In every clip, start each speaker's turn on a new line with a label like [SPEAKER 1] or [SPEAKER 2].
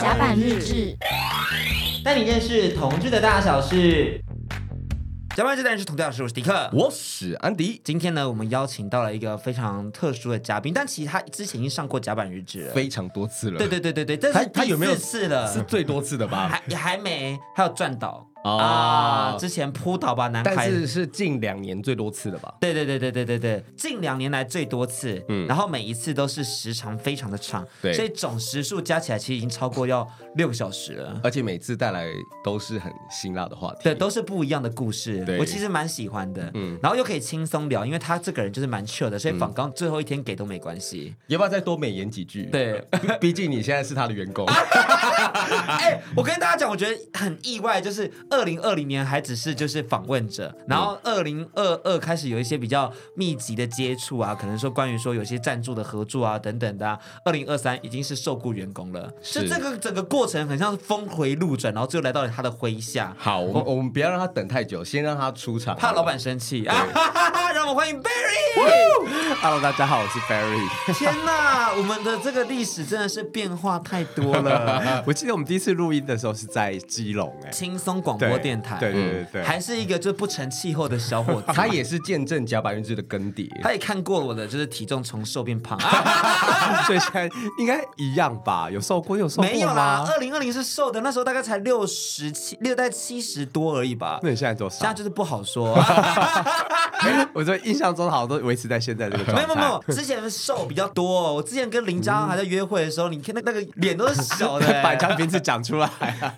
[SPEAKER 1] 甲板日志，
[SPEAKER 2] 带你认识同志的大小事。甲板日志带你认识同志大小事，我是迪克，
[SPEAKER 3] 我是安迪。
[SPEAKER 2] 今天呢，我们邀请到了一个非常特殊的嘉宾，但其实他之前已经上过甲板日志了，
[SPEAKER 3] 非常多次了。
[SPEAKER 2] 对对对对对，但是第四次了，
[SPEAKER 3] 是最多次的吧？
[SPEAKER 2] 还也还没，还有转岛。
[SPEAKER 3] 哦、
[SPEAKER 2] 啊！之前扑倒吧男孩，
[SPEAKER 3] 但是是近两年最多次的吧？
[SPEAKER 2] 对对对对对对对，近两年来最多次，嗯，然后每一次都是时长非常的长，对，所以总时数加起来其实已经超过要六个小时了，
[SPEAKER 3] 而且每次带来都是很辛辣的话题，
[SPEAKER 2] 对，都是不一样的故事，
[SPEAKER 3] 对，
[SPEAKER 2] 我其实蛮喜欢的，嗯，然后又可以轻松聊，因为他这个人就是蛮 chill 的，所以访刚最后一天给都没关系，
[SPEAKER 3] 要不要再多美言几句？
[SPEAKER 2] 对，
[SPEAKER 3] 毕竟你现在是他的员工。
[SPEAKER 2] 哎，我跟大家讲，我觉得很意外，就是二零二零年。还只是就是访问者，然后二零二二开始有一些比较密集的接触啊，可能说关于说有些赞助的合作啊等等的啊。二零二三已经是受雇员工了，就这个整个过程很像是峰回路转，然后最后来到了他的麾下。
[SPEAKER 3] 好，我们我们不要让他等太久，先让他出场，
[SPEAKER 2] 怕老板生气啊！让我们欢迎 Barry。
[SPEAKER 4] Hello，大家好，我是 Barry。
[SPEAKER 2] 天哪，我们的这个历史真的是变化太多了。
[SPEAKER 4] 我记得我们第一次录音的时候是在基隆，哎，
[SPEAKER 2] 轻松广播电台。
[SPEAKER 4] 对。对对对，
[SPEAKER 2] 还是一个就不成气候的小伙子，
[SPEAKER 3] 他也是见证甲板日志的更迭，
[SPEAKER 2] 他也看过我的，就是体重从瘦变胖，
[SPEAKER 4] 所以现在应该一样吧？有瘦过，有瘦过吗？
[SPEAKER 2] 没有啦，二零二零是瘦的，那时候大概才六十七，六在七十多而已吧。
[SPEAKER 4] 那你现在多少？
[SPEAKER 2] 现在就是不好说。
[SPEAKER 4] 我觉得印象中好像都维持在现在这个状态。
[SPEAKER 2] 没有没有，之前瘦比较多。我之前跟林佳还在约会的时候，你看那那个脸都是小的，
[SPEAKER 4] 把人家名字讲出来。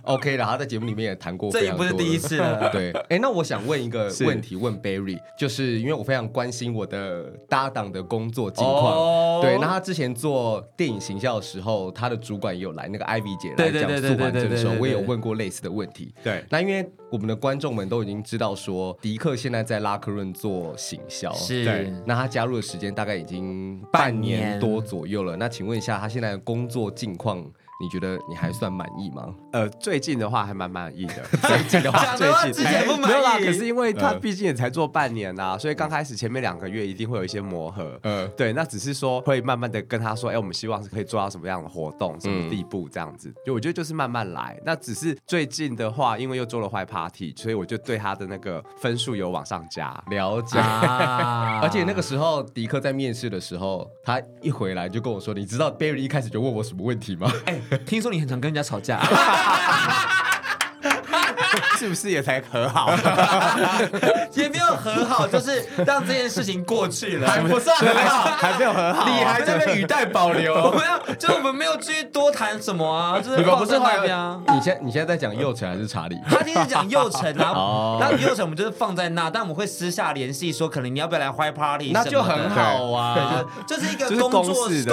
[SPEAKER 3] OK，然后在节目里面也谈过，
[SPEAKER 2] 这也不是第一次了。
[SPEAKER 3] 对，哎，那我想问一个问题，问 Barry，就是因为我非常关心我的搭档的工作近况。Oh. 对，那他之前做电影行销的时候，他的主管也有来，那个 Ivy 姐来讲素还真的时候，我也有问过类似的问题。
[SPEAKER 4] 对，
[SPEAKER 3] 那因为我们的观众们都已经知道说，迪克现在在拉克润做行销，
[SPEAKER 2] 是，
[SPEAKER 3] 对，那他加入的时间大概已经半年多左右了。那请问一下，他现在的工作近况？你觉得你还算满意吗？
[SPEAKER 4] 呃，最近的话还蛮满意的。
[SPEAKER 3] 最近的话，
[SPEAKER 4] 最近
[SPEAKER 2] 没有
[SPEAKER 4] 啦。可是因为他毕竟也才做半年呐，所以刚开始前面两个月一定会有一些磨合。嗯，对，那只是说会慢慢的跟他说，哎，我们希望是可以做到什么样的活动，什么地步这样子。就我觉得就是慢慢来。那只是最近的话，因为又做了坏 party，所以我就对他的那个分数有往上加。
[SPEAKER 3] 了解。而且那个时候迪克在面试的时候，他一回来就跟我说：“你知道 Barry 一开始就问我什么问题吗？”
[SPEAKER 2] 听说你很常跟人家吵架。
[SPEAKER 4] 是不是也才和好？
[SPEAKER 2] 有和好，就是让这件事情过去了，
[SPEAKER 3] 还不算很好，还没有很好，
[SPEAKER 2] 你还在那语带保留。我们要，就是我们没有继续多谈什么啊，就是不是那边。
[SPEAKER 3] 你现你现在在讲佑成还是查理？
[SPEAKER 2] 他今天讲佑成啊，然后佑成我们就是放在那，但我们会私下联系说，可能你要不要来坏 party？
[SPEAKER 3] 那就很好啊，
[SPEAKER 2] 就是一个工作公事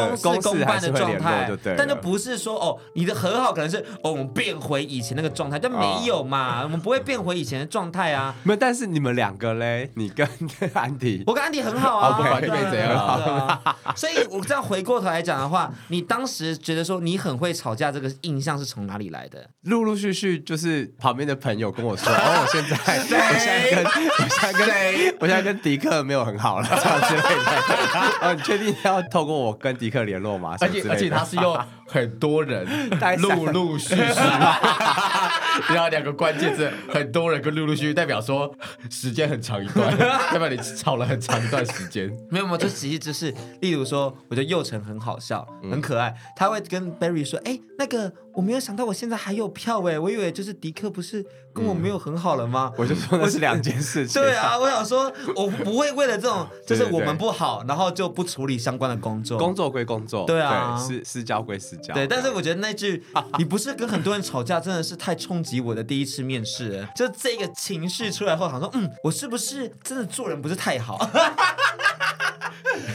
[SPEAKER 2] 公办的状态，但就不是说哦，你的和好可能是哦，我们变回以前那个状态，但没有嘛，我们不会变回以前的状态啊。
[SPEAKER 4] 没有，但是你们两个嘞，你跟安迪，
[SPEAKER 2] 我跟安迪很好啊，
[SPEAKER 3] 不管对怎样，
[SPEAKER 2] 所以我这样回过头来讲的话，你当时觉得说你很会吵架，这个印象是从哪里来的？
[SPEAKER 4] 陆陆续续就是旁边的朋友跟我说，哦，我现在，我现在跟，我现在跟，我现在跟迪克没有很好了，这样之类的。哦，你确定要透过我跟迪克联络吗？
[SPEAKER 3] 而且而且他是用很多人，陆陆续续，然后两个关键字，很多人跟陆陆续续，代表说时间很长一段，代表你吵了很长一段时间。
[SPEAKER 2] 没有没有，就其实只是，例如说，我觉得佑成很好笑，很可爱，他会跟 Barry 说，哎，那个。我没有想到我现在还有票哎，我以为就是迪克不是跟我没有很好了吗？
[SPEAKER 4] 我就说那是两件事情。
[SPEAKER 2] 对啊，我想说我不会为了这种就是我们不好，然后就不处理相关的工作。
[SPEAKER 4] 工作归工作，
[SPEAKER 2] 对啊，
[SPEAKER 4] 私私交归私交。
[SPEAKER 2] 对，但是我觉得那句你不是跟很多人吵架，真的是太冲击我的第一次面试。就这个情绪出来后，好像说嗯，我是不是真的做人不是太好？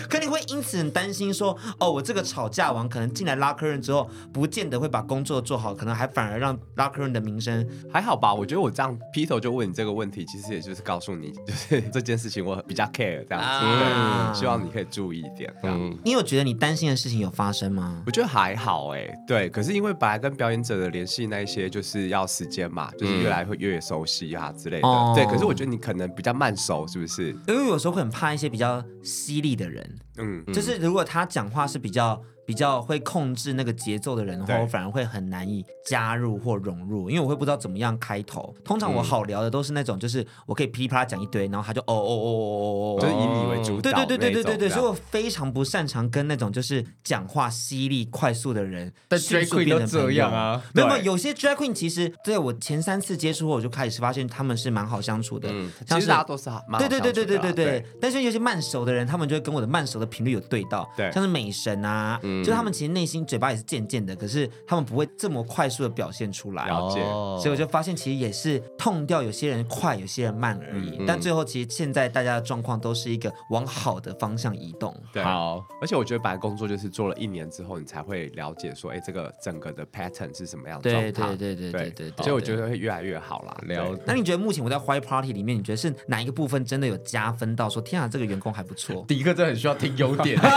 [SPEAKER 2] 可你会因此很担心说，哦，我这个吵架王可能进来拉客人之后，不见得会把工作做好，可能还反而让拉客人的名声
[SPEAKER 4] 还好吧？我觉得我这样劈头就问你这个问题，其实也就是告诉你，就是这件事情我比较 care 这样子，啊、希望你可以注意一点。嗯，
[SPEAKER 2] 你有觉得你担心的事情有发生吗？
[SPEAKER 4] 我觉得还好哎、欸，对。可是因为本来跟表演者的联系那一些，就是要时间嘛，就是越来会越熟悉啊之类的。嗯、对，可是我觉得你可能比较慢熟，是不是？因
[SPEAKER 2] 为有时候会很怕一些比较犀利的人。嗯，就是如果他讲话是比较比比较会控制那个节奏的人的话，我反而会很难以加入或融入，因为我会不知道怎么样开头。通常我好聊的都是那种，就是我可以噼里啪啦讲一堆，然后他就哦哦哦哦哦哦，
[SPEAKER 4] 就是以你为主导。
[SPEAKER 2] 对对对对对对对，所以我非常不擅长跟那种就是讲话犀利快速的人迅速变成朋友啊。没有没有，有些 drag queen 其实对我前三次接触后，我就开始发现他们是蛮好相处的。嗯，
[SPEAKER 4] 其实大家都是好，
[SPEAKER 2] 对对对对对对对。但是有些慢熟的人，他们就会跟我的慢熟的频率有对到。
[SPEAKER 4] 对，
[SPEAKER 2] 像是美神啊，就他们其实内心嘴巴也是贱贱的，可是他们不会这么快速的表现出来。
[SPEAKER 4] 了解。
[SPEAKER 2] 所以我就发现，其实也是痛掉有些人快，有些人慢而已。但最后，其实现在大家的状况都是一个往好的方向移动。
[SPEAKER 4] 对，好。而且我觉得，白工作就是做了一年之后，你才会了解说，哎，这个整个的 pattern 是什么样的状态。
[SPEAKER 2] 对对对对对对。
[SPEAKER 4] 所以我觉得会越来越好啦。
[SPEAKER 3] 了。
[SPEAKER 2] 那你觉得目前我在 White Party 里面，你觉得是哪一个部分真的有加分到说，天啊，这个员工还不错？
[SPEAKER 3] 迪克真的很需要听优点。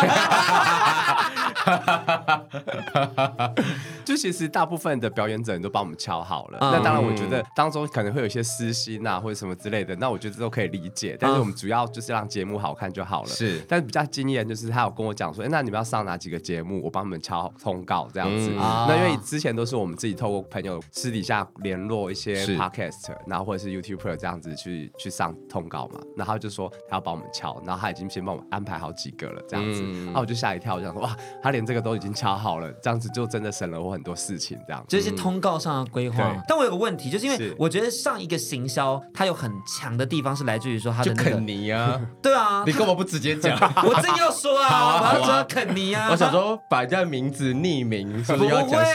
[SPEAKER 4] 就其实大部分的表演者都帮我们敲好了。那当然，我觉得当中可能会有一些私心啊，或者什么之类的。那我觉得都可以理解。但是我们主要就是让节目好看就好了。
[SPEAKER 3] 是。
[SPEAKER 4] 但是比较惊艳就是他有跟我讲说，哎，那你们要上哪几个节目？我帮你们敲通告这样子。那因为之前都是我们自己透过朋友私底下联络一些 podcast，然后或者是 YouTuber 这样子去去上通告嘛。然后他就说他要帮我们敲，然后他已经先帮我们安排好几个了这样子。然后我就吓一跳，我就想说哇，他连这个都已经敲好了，这样子就真的省了我很多事情这样。
[SPEAKER 2] 就是通告上的规划。但我有个问题，就是因为我觉得上一个行销它有很强的地方是来自于说他的那个
[SPEAKER 3] 肯尼啊。
[SPEAKER 2] 对啊，
[SPEAKER 3] 你干嘛不直接讲？
[SPEAKER 2] 我正要说啊，我要说肯尼啊。
[SPEAKER 3] 我想说把人家的名字匿名，是不是要讲什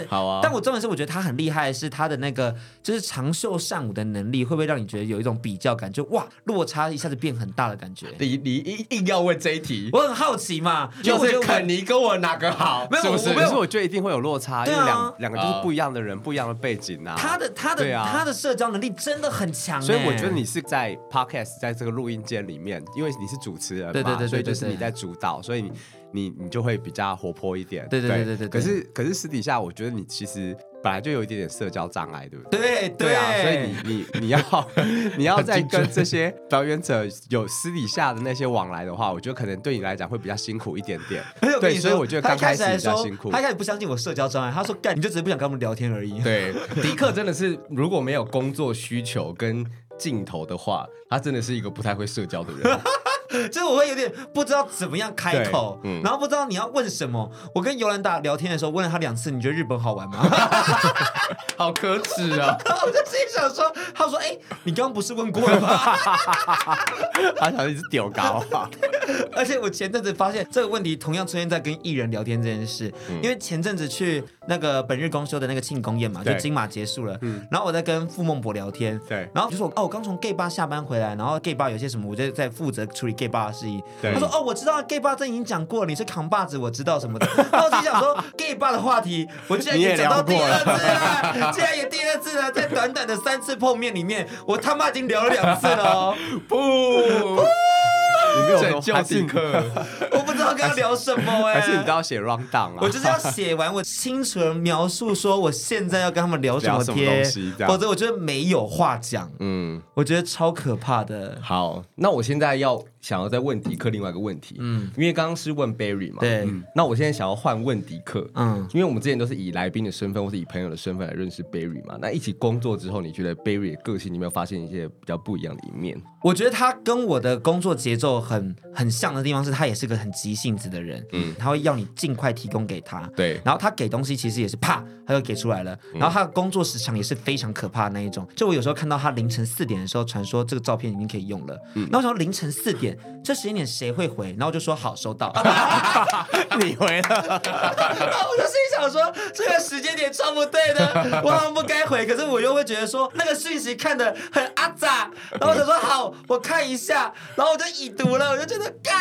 [SPEAKER 3] 么？好啊。
[SPEAKER 2] 但我重点是我觉得他很厉害，是他的那个就是长袖善舞的能力，会不会让你觉得有一种比较感，就哇落差一下子变很大的感觉？
[SPEAKER 3] 你你硬硬要问这一题，
[SPEAKER 2] 我很好奇嘛，
[SPEAKER 3] 就是肯尼跟我哪个好？
[SPEAKER 2] 没有，
[SPEAKER 3] 不是，
[SPEAKER 4] 可是我觉得一定会有落差，因为两两个就是不一样的人，不一样的背景啊。
[SPEAKER 2] 他的他的他的社交能力真的很强，
[SPEAKER 4] 所以我觉得你是在 podcast 在这个录音间里面，因为你是主持人嘛，对对对，所以就是你在主导，所以你你你就会比较活泼一点。
[SPEAKER 2] 对对对对对。
[SPEAKER 4] 可是可是私底下，我觉得你其实。本来就有一点点社交障碍，对不
[SPEAKER 2] 对？对
[SPEAKER 4] 对啊，所以你你你要你要再跟这些表演者有私底下的那些往来的话，我觉得可能对你来讲会比较辛苦一点点。对，所以我觉得刚开始比较辛苦。
[SPEAKER 2] 他开始不相信我社交障碍，他说干，你就只是不想跟他们聊天而已。
[SPEAKER 3] 对，迪克真的是如果没有工作需求跟镜头的话，他真的是一个不太会社交的人。
[SPEAKER 2] 就是我会有点不知道怎么样开口，嗯、然后不知道你要问什么。我跟尤兰达聊天的时候问了他两次，你觉得日本好玩吗？
[SPEAKER 3] 好可耻啊！
[SPEAKER 2] 然 后我就自己想说，他说：“哎、欸，你刚刚不是问过了吗？”
[SPEAKER 4] 他想一直丢高。
[SPEAKER 2] 而且我前阵子发现这个问题同样出现在跟艺人聊天这件事，嗯、因为前阵子去那个本日公休的那个庆功宴嘛，就金马结束了，嗯、然后我在跟傅孟博聊天，
[SPEAKER 4] 对，
[SPEAKER 2] 然后就说：“哦，我刚从 gay 吧下班回来，然后 gay 吧有些什么，我就在负责处理。” Gay 吧的事宜，对他说：“哦，我知道 gay 吧这已经讲过了，你是扛把子，我知道什么的。”然后我就想说，gay 吧的话题，我竟然也讲到第二次了，竟然也第二次了，在短短的三次碰面里面，我他妈已经聊了两次了哦！不，
[SPEAKER 4] 你没有说进课，
[SPEAKER 2] 我不知道跟他聊什么哎，
[SPEAKER 4] 还是你都要写 round down 啊？
[SPEAKER 2] 我就是要写完，我清楚的描述说我现在要跟他们聊什么天，否则我觉得没有话讲。嗯，我觉得超可怕的。
[SPEAKER 3] 好，那我现在要。想要再问迪克另外一个问题，嗯，因为刚刚是问 Barry 嘛，
[SPEAKER 2] 对，
[SPEAKER 3] 那我现在想要换问迪克，嗯，因为我们之前都是以来宾的身份或是以朋友的身份来认识 Barry 嘛，那一起工作之后，你觉得 Barry 的个性，你有没有发现一些比较不一样的一面？
[SPEAKER 2] 我觉得他跟我的工作节奏很很像的地方是，他也是个很急性子的人，嗯，他会要你尽快提供给他，
[SPEAKER 3] 对，
[SPEAKER 2] 然后他给东西其实也是啪，他就给出来了，然后他的工作时长也是非常可怕的那一种，就我有时候看到他凌晨四点的时候传说这个照片已经可以用了，嗯，然后说凌晨四点这时间点。谁会回？然后我就说好，收到。
[SPEAKER 4] 你回了，
[SPEAKER 2] 然后我就心想说，这个时间点超不对的，我好像不该回。可是我又会觉得说，那个讯息看的很阿杂。然后我就说好，我看一下。然后我就已读了，我就觉得，干，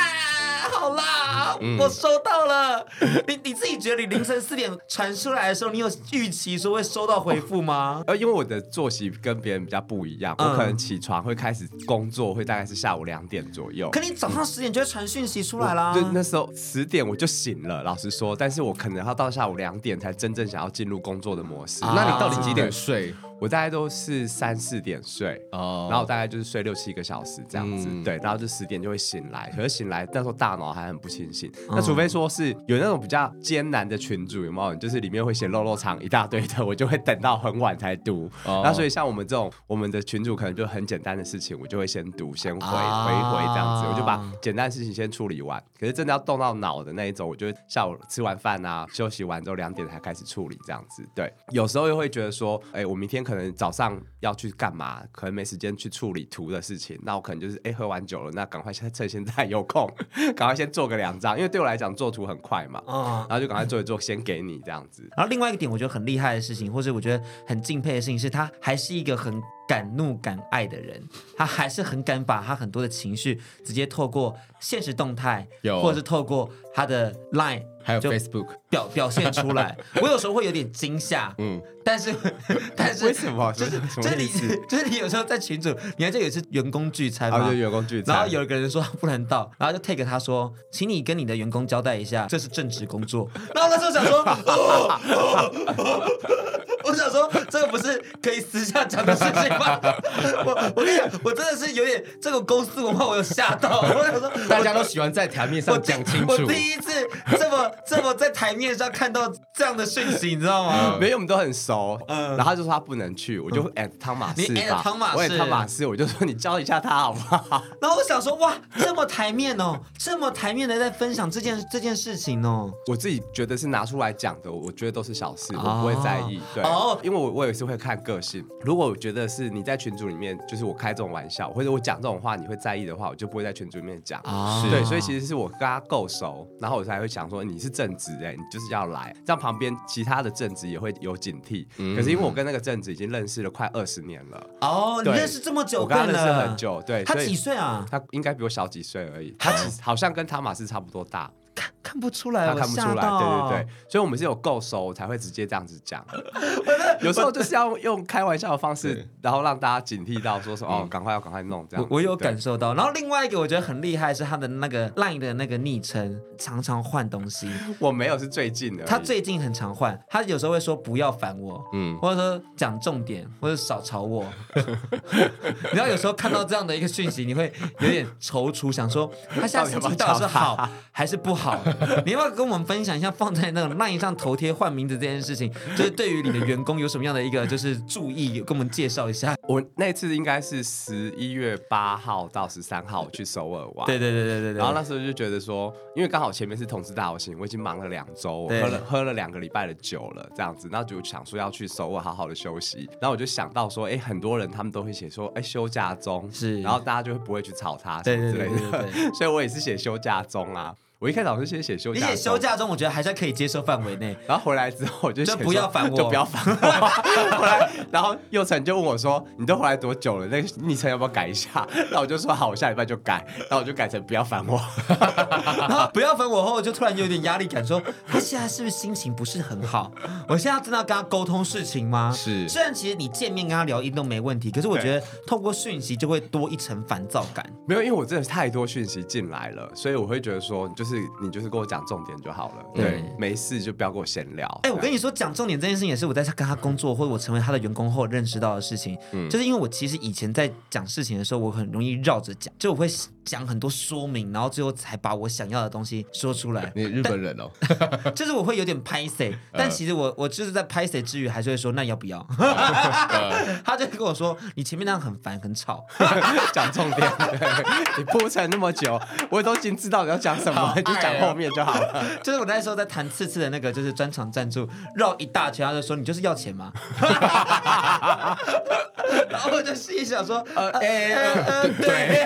[SPEAKER 2] 好啦，嗯、我收到了。你你自己觉得，你凌晨四点传出来的时候，你有预期说会收到回复吗？
[SPEAKER 4] 呃，因为我的作息跟别人比较不一样，我可能起床会开始工作，会大概是下午两点左右。
[SPEAKER 2] 可你早上十点就会传讯息出来啦，
[SPEAKER 4] 就那时候十点我就醒了，老实说，但是我可能要到下午两点才真正想要进入工作的模式。
[SPEAKER 3] 啊、那你到底几点睡？
[SPEAKER 4] 我大概都是三四点睡，哦，然后我大概就是睡六七个小时这样子，嗯、对，然后就十点就会醒来，可是醒来那时候大脑还很不清醒，嗯、那除非说是有那种比较艰难的群组，有没有？就是里面会写肉肉长一大堆的，我就会等到很晚才读。哦、那所以像我们这种，我们的群主可能就很简单的事情，我就会先读，先回、啊、回一回这样子，我就把简单的事情先处理完。可是真的要动到脑的那一种，我就下午吃完饭啊，休息完之后两点才开始处理这样子。对，有时候又会觉得说，哎、欸，我明天可能早上要去干嘛，可能没时间去处理图的事情，那我可能就是哎、欸、喝完酒了，那赶快现在趁现在有空，赶快先做个两张，因为对我来讲做图很快嘛，然后就赶快做一做，先给你这样子。
[SPEAKER 2] 然后另外一个点，我觉得很厉害的事情，或者我觉得很敬佩的事情，是他还是一个很敢怒敢爱的人，他还是很敢把他很多的情绪直接透过现实动态，有或者是透过他的 Line。
[SPEAKER 3] 还有 Facebook
[SPEAKER 2] 表表现出来，我有时候会有点惊吓，嗯，但是 但是
[SPEAKER 4] 为什么？
[SPEAKER 2] 就是就是你就是你有时候在群组，你还记得有一次员工聚餐吗？
[SPEAKER 4] 员工聚餐，
[SPEAKER 2] 然后有一个人说不能到，然后就 take 他说，请你跟你的员工交代一下，这是正职工作。然后那时候想说，我想说这个不是可以私下讲的事情吗？我我跟你讲，我真的是有点这个公司文化，我有吓到。我想说，
[SPEAKER 3] 大家都喜欢在台面上讲清楚。
[SPEAKER 2] 我第一次这么。这么在台面上看到这样的讯息，你知道吗？
[SPEAKER 4] 没有，我们都很熟。嗯，然后他就说他不能去，我就 at，汤马斯，
[SPEAKER 2] 你汤
[SPEAKER 4] 马斯，汤马斯，我就说你教一下他好不好？
[SPEAKER 2] 然后我想说，哇，这么台面哦，这么台面的在分享这件这件事情哦，
[SPEAKER 4] 我自己觉得是拿出来讲的，我觉得都是小事，我不会在意。对，哦，因为我我也是会看个性。如果我觉得是你在群组里面，就是我开这种玩笑，或者我讲这种话，你会在意的话，我就不会在群组里面讲。啊，对，所以其实是我跟他够熟，然后我才会想说你是正直哎，你就是要来，这样旁边其他的镇子也会有警惕。嗯、可是因为我跟那个镇子已经认识了快二十年了。
[SPEAKER 2] 哦，你认识这么久？
[SPEAKER 4] 我跟他认识很久。对，
[SPEAKER 2] 他几岁啊？
[SPEAKER 4] 他应该比我小几岁而已。他好像跟汤马斯差不多大。
[SPEAKER 2] 看看不出来，
[SPEAKER 4] 他看不出来，对对对，所以我们是有够熟才会直接这样子讲。有时候就是要用开玩笑的方式，然后让大家警惕到，说说哦，赶快要赶快弄这样。
[SPEAKER 2] 我有感受到。然后另外一个我觉得很厉害是他的那个 LINE 的那个昵称，常常换东西。
[SPEAKER 4] 我没有，是最近的。
[SPEAKER 2] 他最近很常换，他有时候会说不要烦我，嗯，或者说讲重点，或者少吵我。你知道有时候看到这样的一个讯息，你会有点踌躇，想说他现在心情到底是好还是不好？好，你要不要跟我们分享一下放在那个 LINE 上头贴换名字这件事情？就是对于你的员工有什么样的一个就是注意，跟我们介绍一下。
[SPEAKER 4] 我那次应该是十一月八号到十三号去首尔玩。
[SPEAKER 2] 对对对对对。
[SPEAKER 4] 然后那时候就觉得说，因为刚好前面是同事大游行，我已经忙了两周，我喝了喝了两个礼拜的酒了，这样子，然后就想说要去首尔好好的休息。然后我就想到说，哎，很多人他们都会写说，哎，休假中是，然后大家就会不会去吵他什么之类的，所以我也是写休假中啊。我一开始老师先写休假，你写
[SPEAKER 2] 休假中，我觉得还是可以接受范围内。
[SPEAKER 4] 然后回来之后，我就
[SPEAKER 2] 就不要烦我，
[SPEAKER 4] 就不要烦我。后来，然后佑成就问我说：“你都回来多久了？那个昵称要不要改一下？” 然后我就说：“好，我下礼拜就改。”然后我就改成“不要烦我”。
[SPEAKER 2] 然后“不要烦我”后，我就突然有点压力感，说他现在是不是心情不是很好？我现在真的要跟他沟通事情吗？
[SPEAKER 4] 是。
[SPEAKER 2] 虽然其实你见面跟他聊音都没问题，可是我觉得透过讯息就会多一层烦躁感。
[SPEAKER 4] 没有，因为我真的太多讯息进来了，所以我会觉得说，就是你就是跟我。讲重点就好了，对，没事就不要跟我闲聊。
[SPEAKER 2] 哎，我跟你说，讲重点这件事情也是我在跟他工作，或者我成为他的员工后认识到的事情。嗯，就是因为我其实以前在讲事情的时候，我很容易绕着讲，就我会讲很多说明，然后最后才把我想要的东西说出来。
[SPEAKER 3] 你日本人哦，
[SPEAKER 2] 就是我会有点拍谁，但其实我我就是在拍谁之余，还是会说那要不要？他就跟我说，你前面那样很烦很吵，
[SPEAKER 4] 讲重点，你铺陈那么久，我都已经知道你要讲什么，就讲后面就。好了
[SPEAKER 2] 就是我那时候在谈次次的那个，就是专场赞助，绕一大圈，他就说你就是要钱吗？然后我就心里想说，呃，哎，呃，对。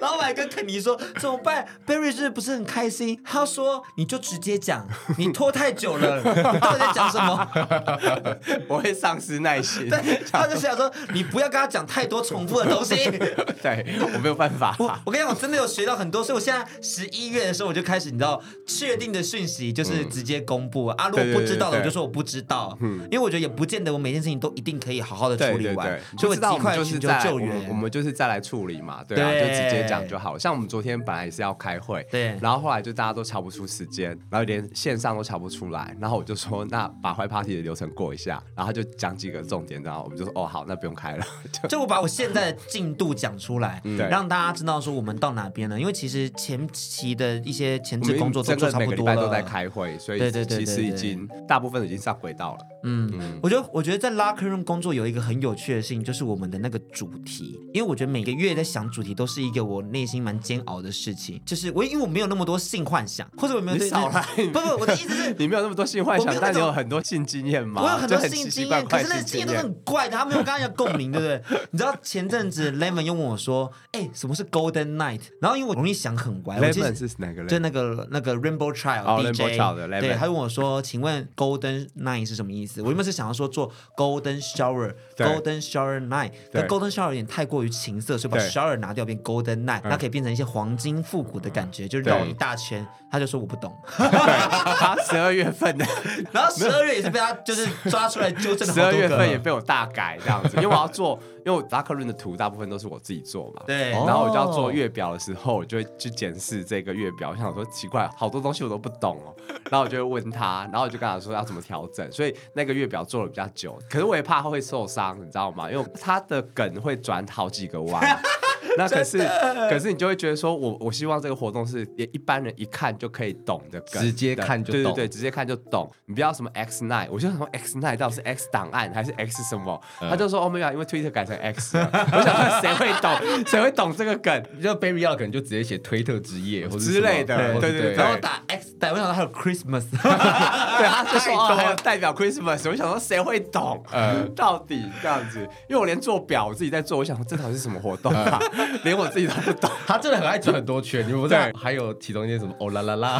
[SPEAKER 2] 然后我还跟肯尼说怎么办？Berry 是不是很开心？他说你就直接讲，你拖太久了，你到底在讲什么？
[SPEAKER 4] 我会丧失耐心。
[SPEAKER 2] 对，他就想说你不要跟他讲太多重复的东西。
[SPEAKER 4] 对，我没有办法。
[SPEAKER 2] 我我跟你讲，我真的有学到很多，所以我现在十一月的时候我就开始，你知道，确定的讯息就是直接公布啊。如果不知道的，我就说我不知道。嗯，因为我觉得也不见得我每件事情都一定可以好好的处理完。所以我极快寻求救援。
[SPEAKER 4] 我们就是再来处理嘛。对啊，就直接讲就好了。像我们昨天本来也是要开会，
[SPEAKER 2] 对，
[SPEAKER 4] 然后后来就大家都瞧不出时间，然后连线上都瞧不出来，然后我就说那把坏 party 的流程过一下，然后他就讲几个重点，然后我们就说哦好，那不用开了。就，
[SPEAKER 2] 就我把我现在的进度讲出来，
[SPEAKER 4] 嗯、
[SPEAKER 2] 让大家知道说我们到哪边了。因为其实前期的一些前置工作都做差不多了，
[SPEAKER 4] 都在开会，所以其实已经大部分已经上轨道了。
[SPEAKER 2] 嗯，嗯我觉得我觉得在 Locker Room 工作有一个很有趣的事情，就是我们的那个主题，因为我觉得每个月在想主题都是一个我内心蛮煎熬的事情，就是我因为我没有那么多性幻想，或者我没有对少来，不不，我的意思是，
[SPEAKER 4] 你没有那么多性幻想，但你有很多性经验嘛？
[SPEAKER 2] 我有很多性经验，可是那个经验都是很怪的，他没有跟人家共鸣，对不对？你知道前阵子 Lemon 又问我说，哎、欸，什么是 Golden Night？然后因为我容易想很歪
[SPEAKER 4] ，Lemon 是哪个？
[SPEAKER 2] 就那个那个 Rainbow Child、
[SPEAKER 4] oh, Lemon。
[SPEAKER 2] 对，他问我说，请问 Golden Night 是什么意思？我原本是想要说。做 golden shower，golden shower night，但 golden shower 有点太过于情色，所以把 shower 拿掉变 golden night，它可以变成一些黄金复古的感觉，就绕一大圈。他就说我不懂，
[SPEAKER 4] 他十二月份的，
[SPEAKER 2] 然后十二月也是被他就是抓出来纠正，
[SPEAKER 4] 十二月份也被我大改这样子，因为我要做，因为我拉克润的图大部分都是我自己做嘛，
[SPEAKER 2] 对，
[SPEAKER 4] 然后我就要做月表的时候，我就会去检视这个月表，我想说奇怪，好多东西我都不懂哦，然后我就会问他，然后我就跟他说要怎么调整，所以那个月表做的比较久，可是我也怕他会受伤，你知道吗？因为他的梗会转好几个弯。那可是，可是你就会觉得说我，我我希望这个活动是也一般人一看就可以懂的梗，
[SPEAKER 3] 直接看就懂，
[SPEAKER 4] 对对对，直接看就懂。你不要什么 X Night，我就想说 X Night 到底是 X 档案还是 X 什么？嗯、他就说哦没有，因为 Twitter 改成 X。我想说谁会懂？谁会懂这个梗？
[SPEAKER 3] 就 Baby 要可能就直接写推特之夜或者
[SPEAKER 4] 之类的，对对对，
[SPEAKER 2] 然后打 X，但我想到还有 Christmas，
[SPEAKER 4] 对，他就说哦还有代表 Christmas，我想说谁会懂？嗯，到底这样子？因为我连做表我自己在做，我想说这到底是什么活动啊？嗯、连我自己都。不懂，
[SPEAKER 3] 他真的很爱转很多圈，你们不知道？还有其中一些什么哦啦啦啦，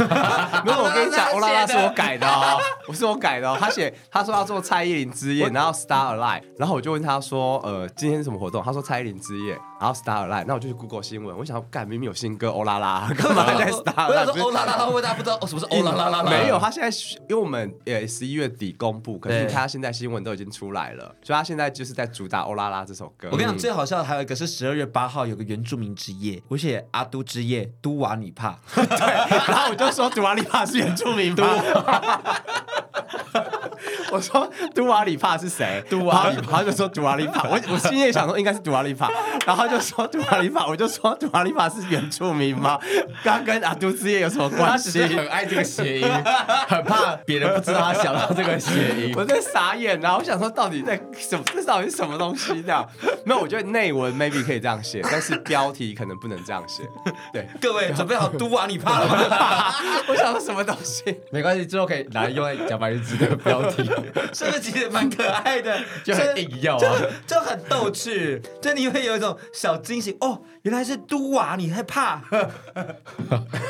[SPEAKER 4] 没有，我跟你讲，哦啦啦是我改的哦，不是我改的哦。他写他说要做蔡依林之夜，然后 Star Alive，然后我就问他说，呃，今天是什么活动？他说蔡依林之夜，然后 Star Alive，那我就去 Google 新闻，我想要干，明明有新歌欧啦啦，干嘛在 Star Alive？
[SPEAKER 2] 欧啦啦，他会不会大家不知道什么是欧啦啦啦？
[SPEAKER 4] 没有，他现在因为我们呃十一月底公布，可是他现在新闻都已经出来了，所以他现在就是在主打欧啦啦这首歌。
[SPEAKER 2] 我跟你讲，最好笑的还有一个是十二月八号有个原住民之夜，我写。阿都之夜，都瓦里帕，
[SPEAKER 4] 对，然后我就说，都瓦里帕是原住民吗？我说杜瓦里帕是谁？杜瓦里帕，他就说杜瓦里帕。我我心里想说应该是杜瓦里帕，然后他就说杜瓦里帕，我就说杜瓦里帕是原住民吗？刚跟阿杜之夜有什么关系？
[SPEAKER 3] 很爱这个谐音，很怕别人不知道他想到这个谐音。
[SPEAKER 4] 我在傻眼，然后我想说到底在什么？这到底是什么东西？这样没有？我觉得内文 maybe 可以这样写，但是标题可能不能这样写。对，
[SPEAKER 2] 各位准备好杜瓦里帕了吗？
[SPEAKER 4] 我想说什么东西？
[SPEAKER 3] 没关系，之后可以拿来用在讲白日子的标题。
[SPEAKER 2] 是不是其实蛮可爱的？
[SPEAKER 3] 就很硬要啊，
[SPEAKER 2] 就就很逗趣，就你会有一种小惊喜哦，原来是都瓦，你害怕？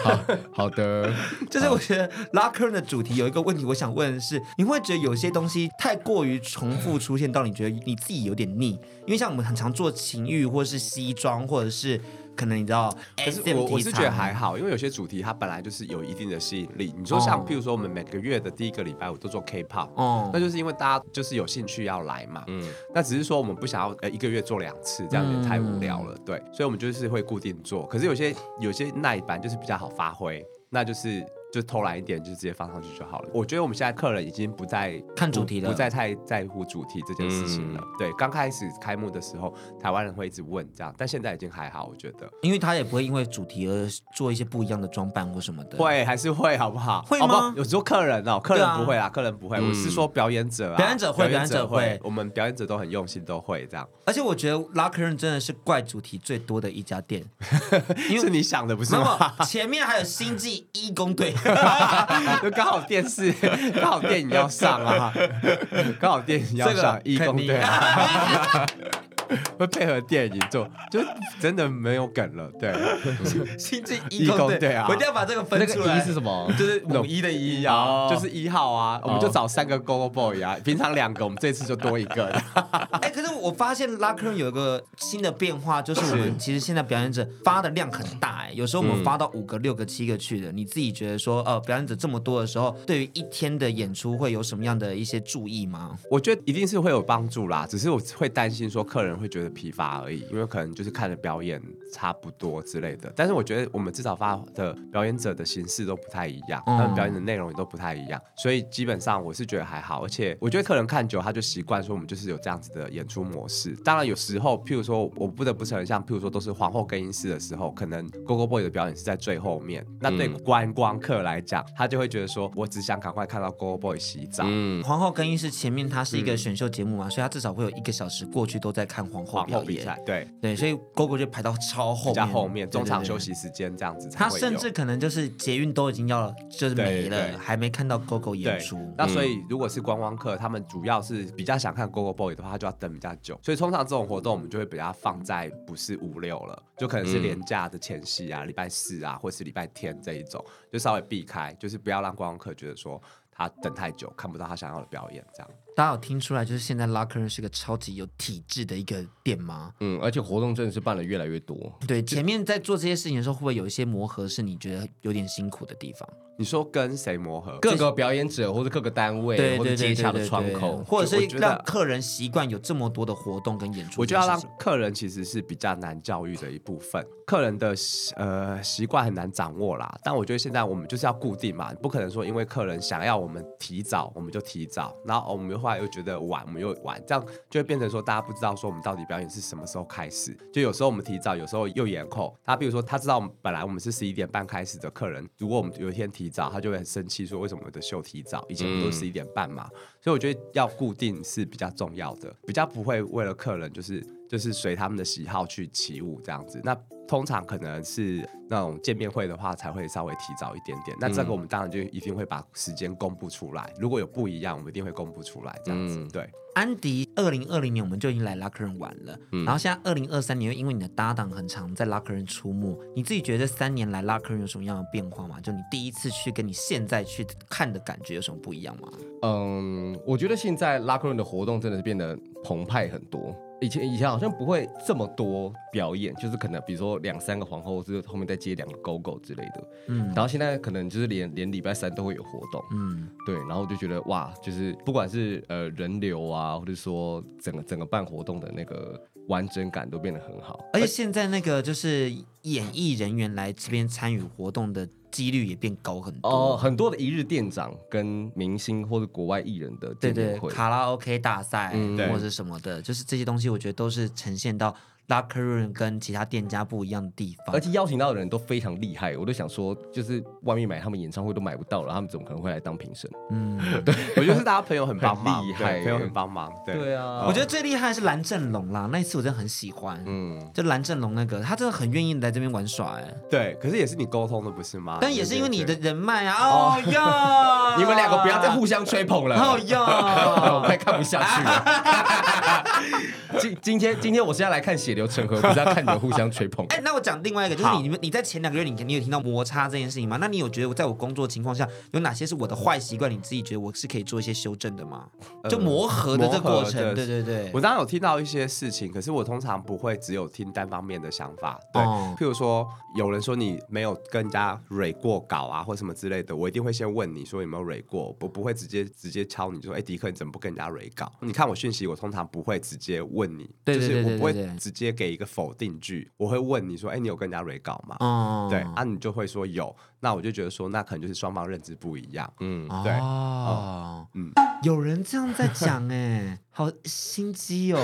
[SPEAKER 3] 好好的，
[SPEAKER 2] 就是我觉得 Locker 的主题有一个问题，我想问的是，你会觉得有些东西太过于重复出现，到你觉得你自己有点腻？因为像我们很常做情欲，或是西装，或者是。可能你知道，
[SPEAKER 4] 可是我我是觉得还好，因为有些主题它本来就是有一定的吸引力。你说像譬如说我们每个月的第一个礼拜五都做 K-pop，哦，那就是因为大家就是有兴趣要来嘛，嗯，那只是说我们不想要呃一个月做两次，这样有点太无聊了，对，所以我们就是会固定做。可是有些有些那一版就是比较好发挥，那就是。就偷懒一点，就直接放上去就好了。我觉得我们现在客人已经不再
[SPEAKER 2] 看主题了，
[SPEAKER 4] 不再太在乎主题这件事情了。嗯、对，刚开始开幕的时候，台湾人会一直问这样，但现在已经还好，我觉得，
[SPEAKER 2] 因为他也不会因为主题而做一些不一样的装扮或什么的。
[SPEAKER 4] 会还是会，好不好？
[SPEAKER 2] 会吗？
[SPEAKER 4] 哦、有时候客人哦，客人不会啦，啊、客人不会。嗯、我是说表演者啊，
[SPEAKER 2] 表演者会，表演者
[SPEAKER 4] 会，我们表演者都很用心，都会这样。
[SPEAKER 2] 而且我觉得 Locker Room 真的是怪主题最多的一家店，
[SPEAKER 4] 因为是你想的不是吗？
[SPEAKER 2] 前面还有星际义工队。
[SPEAKER 4] 就刚好电视，刚好电影要上啊，刚好电影要上，义工队啊，会配合电影做，就真的没有梗了。对，
[SPEAKER 2] 星际义工队啊，我一定要把这个分出来。
[SPEAKER 3] 一是什么？
[SPEAKER 2] 就是统一的一啊，
[SPEAKER 4] 就是一号啊，我们就找三个 Go Go Boy 啊，平常两个，我们这次就多一
[SPEAKER 2] 个。我发现拉克有一个新的变化，就是我们其实现在表演者发的量很大哎，有时候我们发到五个、六个、七个去的。你自己觉得说，呃，表演者这么多的时候，对于一天的演出会有什么样的一些注意吗？
[SPEAKER 4] 我觉得一定是会有帮助啦，只是我会担心说客人会觉得疲乏而已，因为可能就是看的表演差不多之类的。但是我觉得我们至少发的表演者的形式都不太一样，他们表演的内容也都不太一样，所以基本上我是觉得还好。而且我觉得客人看久他就习惯说我们就是有这样子的演出模式。当然有时候，譬如说我不得不承认，像譬如说都是皇后更衣室的时候，可能 Go Go Boy 的表演是在最后面，那对观光客来讲，他就会觉得说我只想赶快看到 Go Go Boy 洗澡。
[SPEAKER 2] 嗯，皇后更衣室前面它是一个选秀节目嘛，所以他至少会有一个小时过去都在看皇后表演。
[SPEAKER 4] 对
[SPEAKER 2] 对，所以 Go Go 就排到超后面，
[SPEAKER 4] 加后面中场休息时间这样子。
[SPEAKER 2] 他甚至可能就是捷运都已经要就是没了，还没看到 Go Go 演出。
[SPEAKER 4] 那所以如果是观光客，他们主要是比较想看 Go Go Boy 的话，他就要等比较久。所以通常这种活动我们就会比较放在不是五六了，就可能是连假的前夕啊，礼拜四啊，或是礼拜天这一种，就稍微避开，就是不要让观光客觉得说他等太久看不到他想要的表演这样。
[SPEAKER 2] 大家有听出来，就是现在拉客人是个超级有体制的一个店吗？
[SPEAKER 3] 嗯，而且活动真的是办的越来越多。
[SPEAKER 2] 对，前面在做这些事情的时候，会不会有一些磨合是你觉得有点辛苦的地方？
[SPEAKER 4] 你说跟谁磨合？
[SPEAKER 3] 各个表演者或者各个单位，或者接洽的窗口，
[SPEAKER 2] 或者是让客人习惯有这么多的活动跟演出。
[SPEAKER 4] 我觉得要让客人其实是比较难教育的一部分，客人的呃习惯很难掌握啦。但我觉得现在我们就是要固定嘛，不可能说因为客人想要我们提早，我们就提早，然后我们又后来又觉得晚。我们又晚，这样就会变成说，大家不知道说我们到底表演是什么时候开始。就有时候我们提早，有时候又延后。他比如说，他知道本来我们是十一点半开始的客人，如果我们有一天提早，他就会很生气，说为什么我的秀提早？以前不都十一点半嘛？所以我觉得要固定是比较重要的，比较不会为了客人就是就是随他们的喜好去起舞这样子。那通常可能是那种见面会的话，才会稍微提早一点点。那这个我们当然就一定会把时间公布出来。如果有不一样，我们一定会公布出来这样子。对。
[SPEAKER 2] 安迪，二零二零年我们就已经来拉克人玩了，嗯、然后现在二零二三年又因为你的搭档很常在拉克人出没，你自己觉得这三年来拉克人有什么样的变化吗？就你第一次去跟你现在去看的感觉有什么不一样吗？
[SPEAKER 3] 嗯，我觉得现在拉克人的活动真的是变得澎湃很多。以前以前好像不会这么多表演，就是可能比如说两三个皇后，就是后面再接两个 GoGo 之类的。嗯，然后现在可能就是连连礼拜三都会有活动。嗯，对，然后我就觉得哇，就是不管是呃人流啊，或者说整个整个办活动的那个完整感都变得很好。
[SPEAKER 2] 而且现在那个就是演艺人员来这边参与活动的。几率也变高很多
[SPEAKER 3] 哦，很多的一日店长跟明星或者国外艺人的
[SPEAKER 2] 对对，卡拉 OK 大赛、嗯、或者什么的，就是这些东西，我觉得都是呈现到。Locker Room 跟其他店家不一样的地方，
[SPEAKER 3] 而且邀请到的人都非常厉害，我都想说，就是外面买他们演唱会都买不到了，他们怎么可能会来当评审？嗯，对，
[SPEAKER 4] 我觉得是大家朋友很帮忙，
[SPEAKER 3] 厉害，
[SPEAKER 4] 朋友很帮忙。对，
[SPEAKER 3] 对啊，
[SPEAKER 2] 我觉得最厉害的是蓝正龙啦，那一次我真的很喜欢，嗯，就蓝正龙那个，他真的很愿意来这边玩耍，哎，
[SPEAKER 4] 对，可是也是你沟通的不是吗？
[SPEAKER 2] 但也是因为你的人脉啊，哦。哟，
[SPEAKER 3] 你们两个不要再互相吹捧了，
[SPEAKER 2] 哦哟，
[SPEAKER 3] 我快看不下去了。今今天今天我是要来看血流成河，不是要看。你们互相吹捧。
[SPEAKER 2] 哎，那我讲另外一个，就是你你们你在前两个月，你你有听到摩擦这件事情吗？那你有觉得我在我工作情况下有哪些是我的坏习惯？你自己觉得我是可以做一些修正的吗？就磨合的这个过程，对对对。
[SPEAKER 4] 我当然有听到一些事情，可是我通常不会只有听单方面的想法。对，譬如说有人说你没有跟人家蕊过稿啊，或什么之类的，我一定会先问你说有没有蕊过，我不会直接直接敲你说，哎，迪克你怎么不跟人家蕊稿？你看我讯息，我通常不会直接问你，就是我不会直接给一个否定。句我会问你说，哎、欸，你有跟人家 re 稿吗？哦，对啊，你就会说有，那我就觉得说，那可能就是双方认知不一样。嗯，对，
[SPEAKER 2] 哦，嗯，有人这样在讲，哎，好心机哦，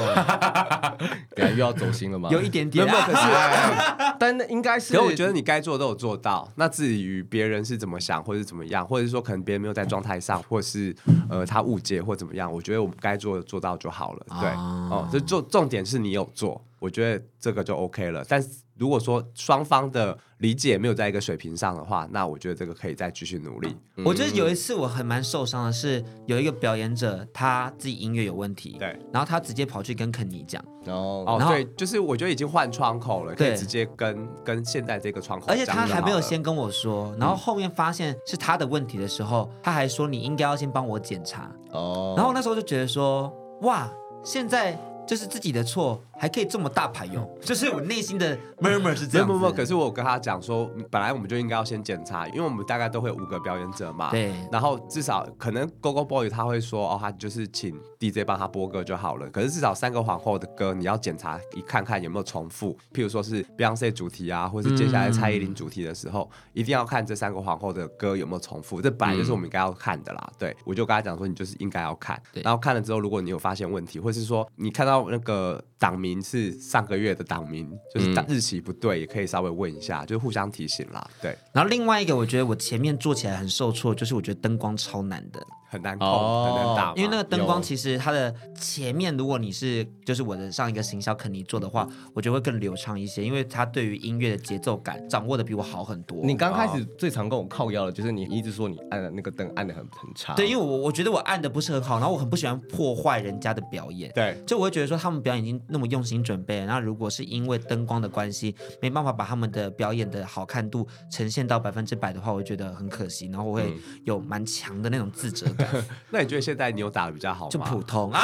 [SPEAKER 3] 等下又要走心了吗？
[SPEAKER 2] 有一点点，
[SPEAKER 4] 可是，但那应该是，可是我觉得你该做的都有做到。那至于别人是怎么想，或者是怎么样，或者是说可能别人没有在状态上，或是呃他误解或怎么样，我觉得我们该做的做到就好了。对，哦，这重重点是你有做。我觉得这个就 OK 了，但是如果说双方的理解没有在一个水平上的话，那我觉得这个可以再继续努力。
[SPEAKER 2] 我觉得有一次我很蛮受伤的是，有一个表演者他自己音乐有问题，对，然后他直接跑去跟肯尼讲，
[SPEAKER 4] 哦，然后对，就是我觉得已经换窗口了，可以直接跟跟现在这个窗口，
[SPEAKER 2] 而且他还没有先跟我说，然后后面发现是他的问题的时候，他还说你应该要先帮我检查，哦，然后那时候就觉得说，哇，现在。就是自己的错，还可以这么大牌哟，就是我内心的 murmur 是这样。
[SPEAKER 4] 不不不，可是我跟他讲说，本来我们就应该要先检查，因为我们大概都会有五个表演者嘛。
[SPEAKER 2] 对。
[SPEAKER 4] 然后至少可能 Gogo Boy 他会说，哦，他就是请 DJ 帮他播歌就好了。可是至少三个皇后的歌，你要检查一看看有没有重复。譬如说是 Beyonce 主题啊，或是接下来蔡依林主题的时候，嗯、一定要看这三个皇后的歌有没有重复。这本来就是我们应该要看的啦。对，我就跟他讲说，你就是应该要看。对。然后看了之后，如果你有发现问题，或是说你看到那个档名是上个月的党名，就是日期不对，也可以稍微问一下，就互相提醒啦。对。
[SPEAKER 2] 然后另外一个，我觉得我前面做起来很受挫，就是我觉得灯光超难的。
[SPEAKER 4] 很难控，很难打，
[SPEAKER 2] 因为那个灯光其实它的前面，如果你是就是我的上一个行销肯尼做的话，我觉得会更流畅一些，因为他对于音乐的节奏感掌握的比我好很多。
[SPEAKER 3] 你刚开始最常跟我靠腰的就是你一直说你按的那个灯按的很很差。
[SPEAKER 2] 对，因为我我觉得我按的不是很好，然后我很不喜欢破坏人家的表演。
[SPEAKER 4] 对，
[SPEAKER 2] 就我会觉得说他们表演已经那么用心准备了，然后如果是因为灯光的关系没办法把他们的表演的好看度呈现到百分之百的话，我会觉得很可惜，然后我会有蛮强的那种自责感。
[SPEAKER 4] 那你觉得？现在你有打的比较好吗？
[SPEAKER 2] 就普通啊，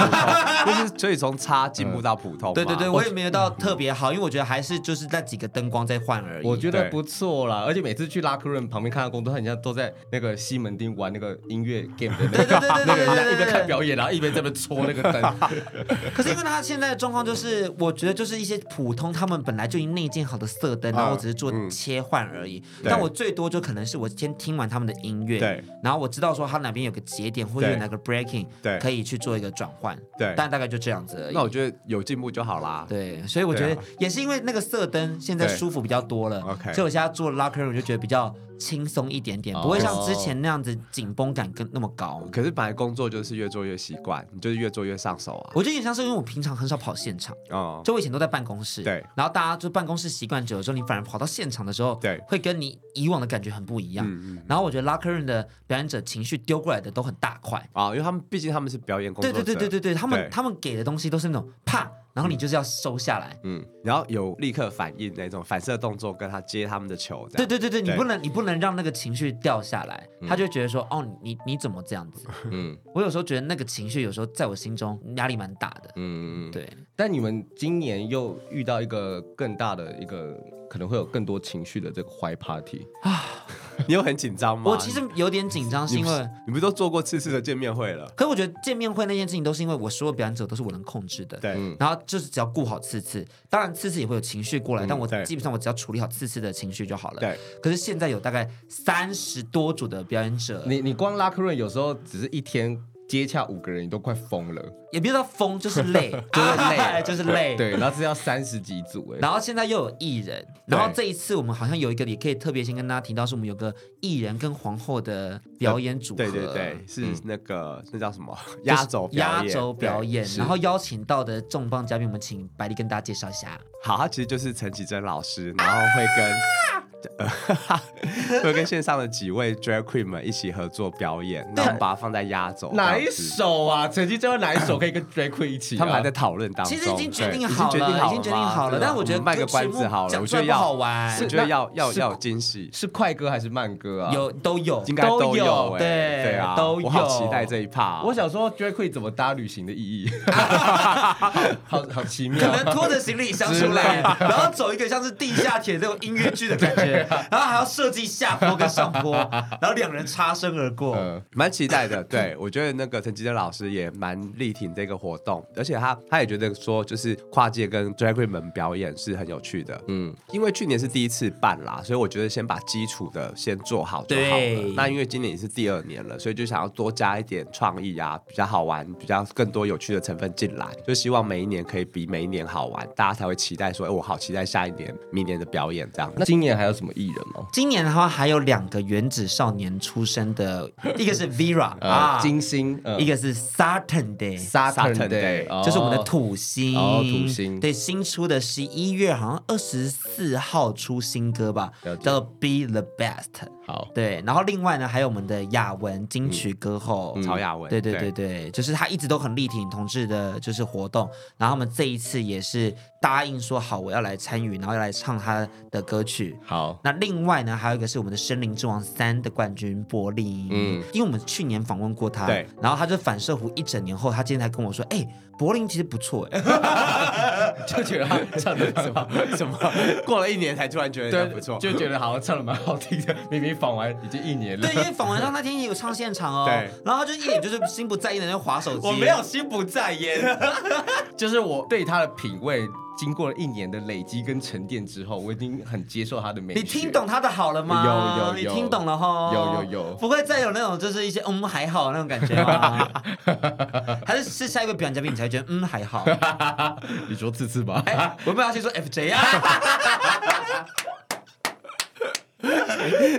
[SPEAKER 4] 就是所以从差进步到普通。
[SPEAKER 2] 对对对，我也没有到特别好，因为我觉得还是就是那几个灯光在换而已。
[SPEAKER 3] 我觉得不错啦，而且每次去拉克润旁边看到工作，他好像都在那个西门町玩那个音乐 game 的那个那个一边看表演，然后一边在那戳那个灯。
[SPEAKER 2] 可是因为他现在的状况就是，我觉得就是一些普通，他们本来就已经内建好的色灯，然后我只是做切换而已。但我最多就可能是我先听完他们的音乐，对，然后我知道说他哪边有个节点或者哪个。breaking 对，可以去做一个转换，对，但大概就这样子而已。
[SPEAKER 4] 那我觉得有进步就好啦。
[SPEAKER 2] 对，所以我觉得也是因为那个色灯现在舒服比较多了，OK。所以我现在做 locker room 我就觉得比较轻松一点点，不会像之前那样子紧绷感更那么高。
[SPEAKER 4] 可是本来工作就是越做越习惯，你就是越做越上手啊。
[SPEAKER 2] 我觉得也像是因为我平常很少跑现场，哦，就我以前都在办公室，对。然后大家就办公室习惯久了之后，你反而跑到现场的时候，对，会跟你以往的感觉很不一样。然后我觉得 locker room 的表演者情绪丢过来的都很大块
[SPEAKER 4] 啊，因为他们毕竟他们是表演工作者，
[SPEAKER 2] 对对对对对对，他们他们给的东西都是那种啪。然后你就是要收下来，
[SPEAKER 4] 嗯，然后有立刻反应那种反射动作，跟他接他们的球，
[SPEAKER 2] 对对对对，你不能你不能让那个情绪掉下来，他就觉得说，哦，你你怎么这样子？嗯，我有时候觉得那个情绪有时候在我心中压力蛮大的，嗯嗯，对。
[SPEAKER 3] 但你们今年又遇到一个更大的一个。可能会有更多情绪的这个坏 party 啊，
[SPEAKER 4] 你有很紧张吗？
[SPEAKER 2] 我其实有点紧张，是因为
[SPEAKER 4] 你，不是都做过次次的见面会了？
[SPEAKER 2] 可是我觉得见面会那件事情都是因为我所有表演者都是我能控制的，对，然后就是只要顾好次次，当然次次也会有情绪过来，嗯、但我基本上我只要处理好次次的情绪就好了。对，可是现在有大概三十多组的表演者，
[SPEAKER 3] 你你光拉克瑞有时候只是一天。接洽五个人，你都快疯了，
[SPEAKER 2] 也别说疯，就是累，就是累，就是累。
[SPEAKER 3] 对，然后是要三十几组哎，
[SPEAKER 2] 然后现在又有艺人，然后这一次我们好像有一个也可以特别先跟大家提到，是我们有个艺人跟皇后的表演组合，
[SPEAKER 4] 对对对，是那个那叫什么？压轴
[SPEAKER 2] 压轴表演，然后邀请到的重磅嘉宾，我们请百丽跟大家介绍一下。
[SPEAKER 4] 好，他其实就是陈绮贞老师，然后会跟。呃，会跟线上的几位 drag queen 们一起合作表演，然后把它放在压轴。
[SPEAKER 3] 哪一首啊？曾经最后哪一首可以跟 drag queen 一起？
[SPEAKER 4] 他们还在讨论当中。
[SPEAKER 2] 其实已经决定好了，已经决定好了。但我觉得
[SPEAKER 4] 卖个关子好了，我觉得要
[SPEAKER 2] 好玩，
[SPEAKER 4] 我觉得要要要有惊喜。
[SPEAKER 3] 是快歌还是慢歌啊？
[SPEAKER 2] 有都有，
[SPEAKER 4] 应该都有。
[SPEAKER 2] 对
[SPEAKER 4] 对啊，都有。我好期待这一趴。
[SPEAKER 3] 我想说 drag queen 怎么搭旅行的意义？好好奇妙。
[SPEAKER 2] 可能拖着行李箱出来，然后走一个像是地下铁这种音乐剧的感觉，然后还要。设计下坡跟上坡，然后两人擦身而过，
[SPEAKER 4] 嗯，蛮期待的。对，我觉得那个陈綺贞老师也蛮力挺这个活动，而且他他也觉得说，就是跨界跟 drag queen 们表演是很有趣的。嗯，因为去年是第一次办啦，所以我觉得先把基础的先做好就好了。那因为今年也是第二年了，所以就想要多加一点创意啊，比较好玩，比较更多有趣的成分进来，就希望每一年可以比每一年好玩，大家才会期待说，哎，我好期待下一年、明年的表演这样。
[SPEAKER 3] 那今年还有什么艺人吗？
[SPEAKER 2] 今年的话还有两个原子少年出生的，一个是 Vera 啊，
[SPEAKER 3] 金星，
[SPEAKER 2] 一个是 Saturn Day，Saturn Day 就是我们的土星，土星。对，新出的十一月好像二十四号出新歌吧，叫做 Be the Best。好，对，然后另外呢还有我们的雅文金曲歌后。
[SPEAKER 4] 曹雅文，
[SPEAKER 2] 对对对对，就是他一直都很力挺同志的，就是活动，然后我们这一次也是答应说好我要来参与，然后要来唱他的歌曲。好。那另外呢，还有一个是我们的《森林之王三》的冠军柏林，嗯，因为我们去年访问过他，
[SPEAKER 4] 对，
[SPEAKER 2] 然后他就反射弧一整年后，他今天才跟我说，哎，柏林其实不错，哎，
[SPEAKER 3] 就觉得他唱的什么
[SPEAKER 4] 什么，过了一年才突然觉得不错，
[SPEAKER 3] 就觉得好像唱的蛮好听的，明明访完已经一年了，
[SPEAKER 2] 对，因为访完他那天也有唱现场哦，
[SPEAKER 4] 对，
[SPEAKER 2] 然后他就一脸就是心不在焉的在划手机，
[SPEAKER 3] 我没有心不在焉，就是我对他的品味。经过了一年的累积跟沉淀之后，我已经很接受他的美。
[SPEAKER 2] 你听懂他的好了吗？
[SPEAKER 3] 有有
[SPEAKER 2] 有，你听懂了哈？
[SPEAKER 3] 有有有，
[SPEAKER 2] 不会再有那种就是一些嗯还好那种感觉吗？还是是下一个表演嘉宾你才觉得嗯还好？
[SPEAKER 3] 你说次次吧。
[SPEAKER 2] 哎，我们要先说 FJ 啊。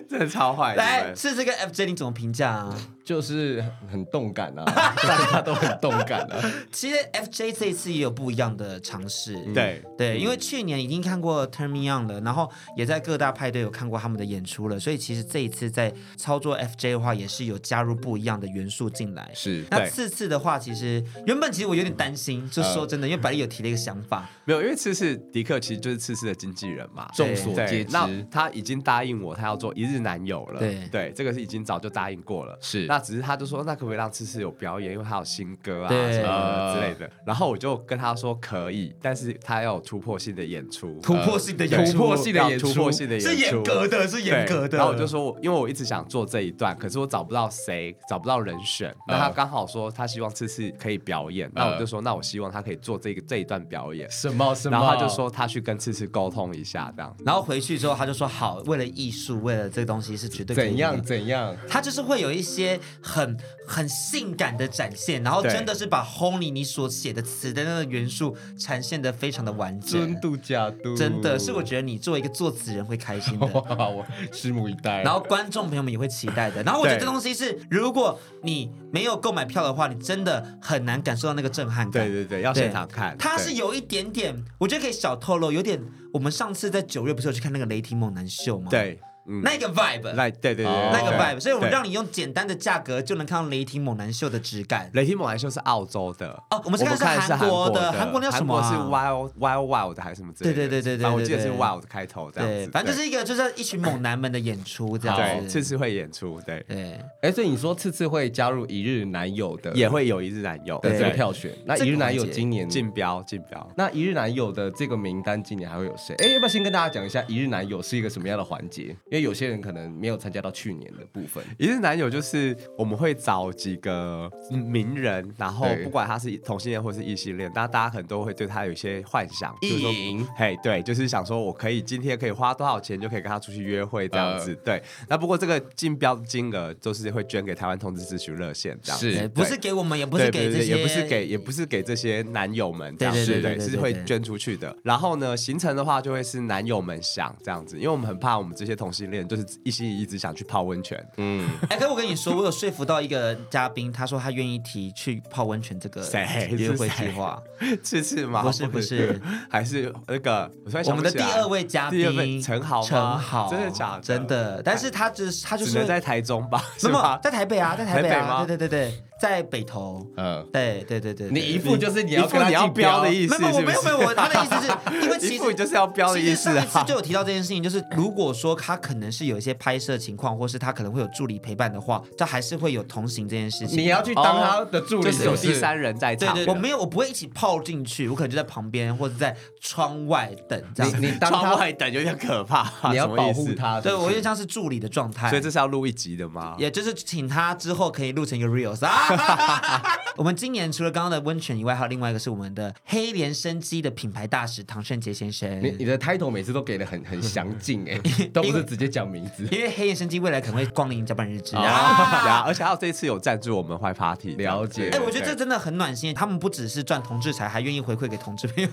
[SPEAKER 4] 真的超坏。
[SPEAKER 2] 来，次次跟 FJ 你怎么评价啊？
[SPEAKER 3] 就是很动感啊，大家都很动感啊。
[SPEAKER 2] 其实 FJ 这一次也有不一样的尝试，
[SPEAKER 4] 嗯、对。
[SPEAKER 2] 对，因为去年已经看过 Turn Me On 了，然后也在各大派对有看过他们的演出了，所以其实这一次在操作 FJ 的话，也是有加入不一样的元素进来。
[SPEAKER 3] 是，
[SPEAKER 2] 那次次的话，其实原本其实我有点担心，就说真的，因为百丽有提了一个想法，
[SPEAKER 4] 没有，因为次次迪克其实就是次次的经纪人嘛，
[SPEAKER 3] 众所皆知，
[SPEAKER 4] 那他已经答应我，他要做一日男友了，
[SPEAKER 2] 对。
[SPEAKER 4] 对，这个是已经早就答应过了，
[SPEAKER 3] 是。
[SPEAKER 4] 那只是他就说，那可不可以让次次有表演？因为他有新歌啊
[SPEAKER 2] 对
[SPEAKER 4] 什么之类的。然后我就跟他说可以，但是他要有突破性的演出，
[SPEAKER 2] 突破性的演出，
[SPEAKER 3] 突破性的演出，
[SPEAKER 4] 突破性的演出，
[SPEAKER 2] 是严格的，是严格的。
[SPEAKER 4] 然后我就说，因为我一直想做这一段，可是我找不到谁，找不到人选。那他刚好说他希望次次可以表演，那我就说，那我希望他可以做这个这一段表演。
[SPEAKER 3] 什么什么？
[SPEAKER 4] 然后他就说他去跟次次沟通一下，这样。
[SPEAKER 2] 然后回去之后他就说好，为了艺术，为了这个东西是绝对
[SPEAKER 3] 怎样怎样。
[SPEAKER 2] 他就是会有一些很很性感的展现，然后真的是把 Honey 你所写的词的那个元素呈现的非常的完整，
[SPEAKER 3] 真度假度，
[SPEAKER 2] 真的是我觉得你作为一个作词人会开心的，
[SPEAKER 3] 我拭目以待。
[SPEAKER 2] 然后观众朋友们也会期待的。然后我觉得这东西是，如果你没有购买票的话，你真的很难感受到那个震撼感。
[SPEAKER 4] 对对对，要现场看。
[SPEAKER 2] 它是有一点点，我觉得可以小透露，有点我们上次在九月不是有去看那个雷霆猛男秀吗？
[SPEAKER 4] 对。
[SPEAKER 2] 那个 vibe，
[SPEAKER 4] 来对对对，
[SPEAKER 2] 那个 vibe，所以我们让你用简单的价格就能看到雷霆猛男秀的质感。
[SPEAKER 4] 雷霆猛男秀是澳洲的
[SPEAKER 2] 哦，我们是看是韩国的，韩国那叫什么？
[SPEAKER 4] 是 wild wild wild 还是什么之类的？
[SPEAKER 2] 对对对对对，
[SPEAKER 4] 我记得是 wild 开头这样
[SPEAKER 2] 对，反正就是一个就是一群猛男们的演出这样
[SPEAKER 4] 子。次次会演出，对
[SPEAKER 2] 对。
[SPEAKER 3] 哎，所以你说次次会加入一日男友的，
[SPEAKER 4] 也会有一日男友
[SPEAKER 3] 的这个票选。那一日男友今年
[SPEAKER 4] 竞标竞标，
[SPEAKER 3] 那一日男友的这个名单今年还会有谁？哎，要不要先跟大家讲一下一日男友是一个什么样的环节？因为有些人可能。没有参加到去年的部分。
[SPEAKER 4] 一日男友就是我们会找几个名人，然后不管他是同性恋或是异性恋，但大家可能都会对他有一些幻想，就是说，嘿，对，就是想说我可以今天可以花多少钱就可以跟他出去约会这样子。对，那不过这个竞标金额都是会捐给台湾同志咨询热线这样子，
[SPEAKER 2] 是不是给我们，也不是给这些，
[SPEAKER 4] 也不是给，也不是给这些男友们这样子，对，是会捐出去的。然后呢，行程的话就会是男友们想这样子，因为我们很怕我们这些同性恋就是一心一意。只想去泡温泉，嗯，
[SPEAKER 2] 哎，可我跟你说，我有说服到一个嘉宾，他说他愿意提去泡温泉这个约会计划，
[SPEAKER 4] 次次吗？
[SPEAKER 2] 不是不是，
[SPEAKER 4] 还是那个
[SPEAKER 2] 我们的第二位嘉宾
[SPEAKER 4] 陈豪，
[SPEAKER 2] 陈豪，
[SPEAKER 4] 真的假的？
[SPEAKER 2] 真的，但是他就是他就是
[SPEAKER 4] 在台中吧？
[SPEAKER 2] 什么？在台北啊，在台北啊？对对对对。在北投，嗯，对对对对，
[SPEAKER 3] 你一副就是你要跟他
[SPEAKER 4] 你要标的意思，
[SPEAKER 2] 没有没有没有，我他的意思是因为其实
[SPEAKER 4] 就是要标的意思。
[SPEAKER 2] 上一次就有提到这件事情，就是如果说他可能是有一些拍摄情况，或是他可能会有助理陪伴的话，这还是会有同行这件事情。
[SPEAKER 3] 你要去当他的助理，
[SPEAKER 4] 就是有第三人在场。
[SPEAKER 2] 对对，我没有，我不会一起泡进去，我可能就在旁边或者在窗外等这样。
[SPEAKER 4] 你当窗外等有点可怕，
[SPEAKER 3] 你要保护他。
[SPEAKER 2] 对，我有点像是助理的状态。
[SPEAKER 4] 所以这是要录一集的吗？
[SPEAKER 2] 也就是请他之后可以录成一个 reels 啊。我们今年除了刚刚的温泉以外，还有另外一个是我们的黑莲生机的品牌大使唐胜杰先生。
[SPEAKER 3] 你你的 title 每次都给的很很详尽 哎，都不是直接讲名字。
[SPEAKER 2] 因为黑莲生机未来可能会光临甲板日志啊，
[SPEAKER 4] 啊，而且还有这一次有赞助我们坏 party，
[SPEAKER 3] 了解。
[SPEAKER 2] 哎，我觉得这真的很暖心，他们不只是赚同志财，还愿意回馈给同志朋友。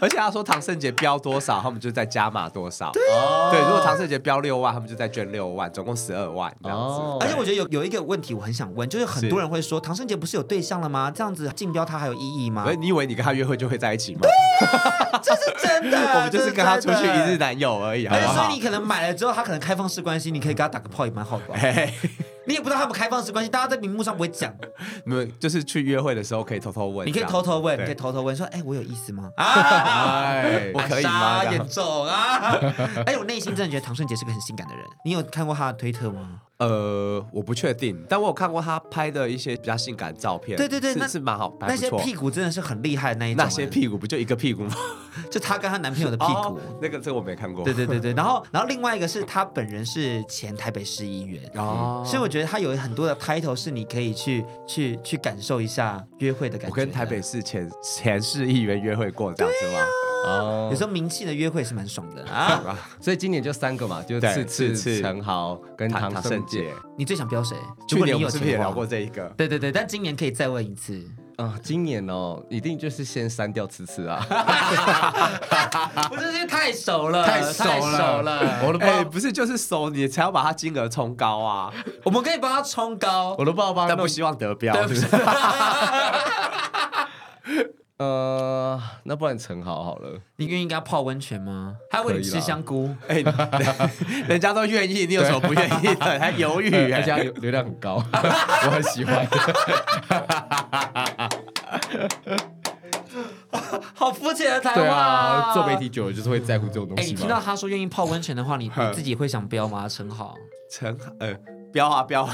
[SPEAKER 4] 而且他说唐胜杰标多少，他们就在加码多少。对，对，如果唐胜杰标六万，他们就在捐六万，总共十二万这样子。
[SPEAKER 2] 而且我觉得有有一个问题我很想问，就是很多人会说唐胜杰不是有对象了吗？这样子竞标他还有意义吗？
[SPEAKER 4] 你以为你跟他约会就会在一起吗？
[SPEAKER 2] 对啊，这是真的。
[SPEAKER 4] 我们就是跟他出去一日男友而已，好不好？
[SPEAKER 2] 所以你可能买了之后，他可能开放式关系，你可以跟他打个炮也蛮好的。你也不知道他们开放式关系，大家在屏幕上不会讲。
[SPEAKER 4] 你们就是去约会的时候可以偷偷问，
[SPEAKER 2] 你可以偷偷问，你可以偷偷问说，哎，我有意思吗？啊，
[SPEAKER 4] 我可以吗？
[SPEAKER 2] 严重啊！哎，我内心真的觉得唐顺杰是个很性感的人。你有看过他的推特吗？
[SPEAKER 4] 呃，我不确定，但我有看过他拍的一些比较性感的照片。
[SPEAKER 2] 对对对，
[SPEAKER 4] 那是蛮好，
[SPEAKER 2] 那些屁股真的是很厉害的那一种。
[SPEAKER 4] 那些屁股不就一个屁股吗？
[SPEAKER 2] 就她跟她男朋友的屁股。
[SPEAKER 4] 那个这个我没看过。
[SPEAKER 2] 对对对对，然后 然后另外一个是她本人是前台北市议员哦，所以我觉得她有很多的 title 是你可以去去去感受一下约会的感觉。
[SPEAKER 4] 我跟台北市前前市议员约会过这样子吗？
[SPEAKER 2] 哦，有时候名气的约会是蛮爽的啊，
[SPEAKER 3] 所以今年就三个嘛，就次次陈豪跟唐盛杰。
[SPEAKER 2] 你最想标谁？
[SPEAKER 4] 去年我们是不是也聊过这一个？
[SPEAKER 2] 对对对，但今年可以再问一次
[SPEAKER 3] 啊！今年哦，一定就是先删掉次次啊！
[SPEAKER 2] 不是因为太熟了，
[SPEAKER 3] 太熟了，
[SPEAKER 4] 我都哎，不是就是熟，你才要把它金额冲高啊！
[SPEAKER 2] 我们可以帮他冲高，
[SPEAKER 3] 我都不知道帮，
[SPEAKER 4] 但不希望得标。
[SPEAKER 3] 呃，那不然陈豪好了，
[SPEAKER 2] 你愿意跟他泡温泉吗？他为你吃香菇，哎，
[SPEAKER 4] 人家都愿意，你有什么不愿意的？还犹豫，
[SPEAKER 3] 人家流流量很高，我很喜欢。
[SPEAKER 2] 好肤浅的谈话啊！
[SPEAKER 3] 做媒体久了就是会在乎这种东西。
[SPEAKER 2] 哎，你听到他说愿意泡温泉的话，你你自己会想标吗？陈豪，
[SPEAKER 4] 陈豪，呃。飙啊飙！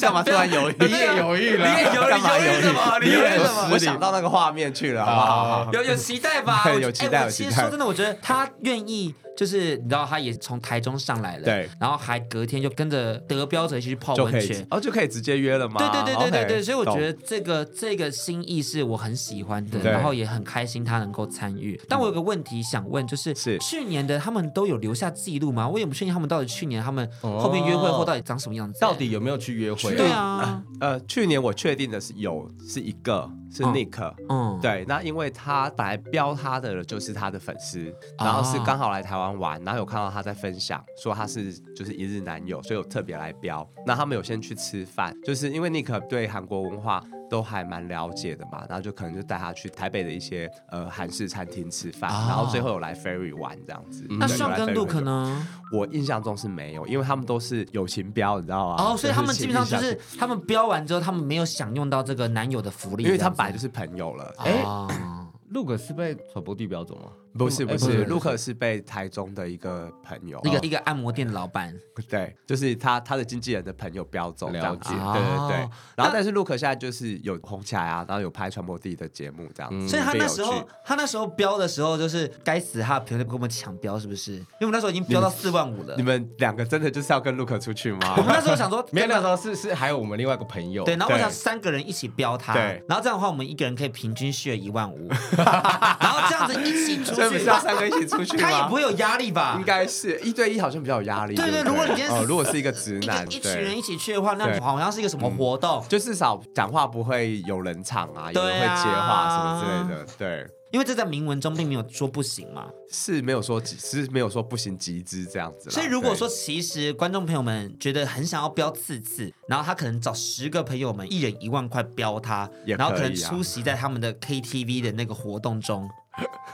[SPEAKER 4] 干嘛 突然犹豫？
[SPEAKER 3] 你也犹豫了？
[SPEAKER 2] 你也犹豫？干嘛犹豫什么？你犹豫什么？
[SPEAKER 4] 我想到那个画面去了，好不好？
[SPEAKER 2] 有有期待吧？
[SPEAKER 4] 有期待，有期待。
[SPEAKER 2] 其实说真的，我觉得他愿意。就是你知道，他也从台中上来了，
[SPEAKER 4] 对，
[SPEAKER 2] 然后还隔天就跟着德标者一起去泡温泉，
[SPEAKER 4] 哦，就可以直接约了吗？
[SPEAKER 2] 对对对对对对，所以我觉得这个这个心意是我很喜欢的，然后也很开心他能够参与。但我有个问题想问，就是去年的他们都有留下记录吗？我也不确定他们到底去年他们后面约会后到底长什么样子，
[SPEAKER 3] 到底有没有去约会？
[SPEAKER 2] 对啊，
[SPEAKER 4] 呃，去年我确定的是有，是一个。是 Nick，嗯，对，那因为他本来标他的就是他的粉丝，然后是刚好来台湾玩，然后有看到他在分享说他是就是一日男友，所以有特别来标。那他们有先去吃饭，就是因为 Nick 对韩国文化都还蛮了解的嘛，然后就可能就带他去台北的一些呃韩式餐厅吃饭，然后最后有来 Ferry 玩这样子。
[SPEAKER 2] 那上跟 Luke 呢？
[SPEAKER 4] 我印象中是没有，因为他们都是友情标，你知道吗？
[SPEAKER 2] 哦，所以他们基本上就是他们标完之后，他们没有享用到这个男友的福利，
[SPEAKER 4] 因为他本来就是朋友了。哎，
[SPEAKER 3] Luke 是被传播地标走吗？
[SPEAKER 4] 不是不是，Luke 是被台中的一个朋友，
[SPEAKER 2] 一个一个按摩店的老板，
[SPEAKER 4] 对，就是他他的经纪人的朋友标走这样子，对对对。然后但是 Luke 现在就是有红起来啊，然后有拍传播地的节目这样子。
[SPEAKER 2] 所以他那时候他那时候标的时候，就是该死他的朋友跟我们抢标，是不是？因为我们那时候已经标到四万五了。
[SPEAKER 4] 你们两个真的就是要跟 Luke 出去吗？
[SPEAKER 2] 我们那时候想说，
[SPEAKER 3] 没有，那时候是是还有我们另外一个朋友，
[SPEAKER 2] 对，然后我想三个人一起标他，对，然后这样的话我们一个人可以平均 share 一万五，然后这样子一起出去，
[SPEAKER 4] 是要三个一起。出去
[SPEAKER 2] 他也不会有压力吧？
[SPEAKER 4] 应该是一对一，好像比较有压力。
[SPEAKER 2] 对对，如果你今天
[SPEAKER 4] 哦，如果是一个直男，
[SPEAKER 2] 一群人一起去的话，那好像是一个什么活动？
[SPEAKER 4] 就至少讲话不会有冷场啊，有人会接话什么之类的。对，
[SPEAKER 2] 因为这在明文中并没有说不行嘛，
[SPEAKER 4] 是没有说是没有说不行集资这样子。
[SPEAKER 2] 所以如果说其实观众朋友们觉得很想要标次次，然后他可能找十个朋友们，一人一万块标他，然后可能出席在他们的 KTV 的那个活动中。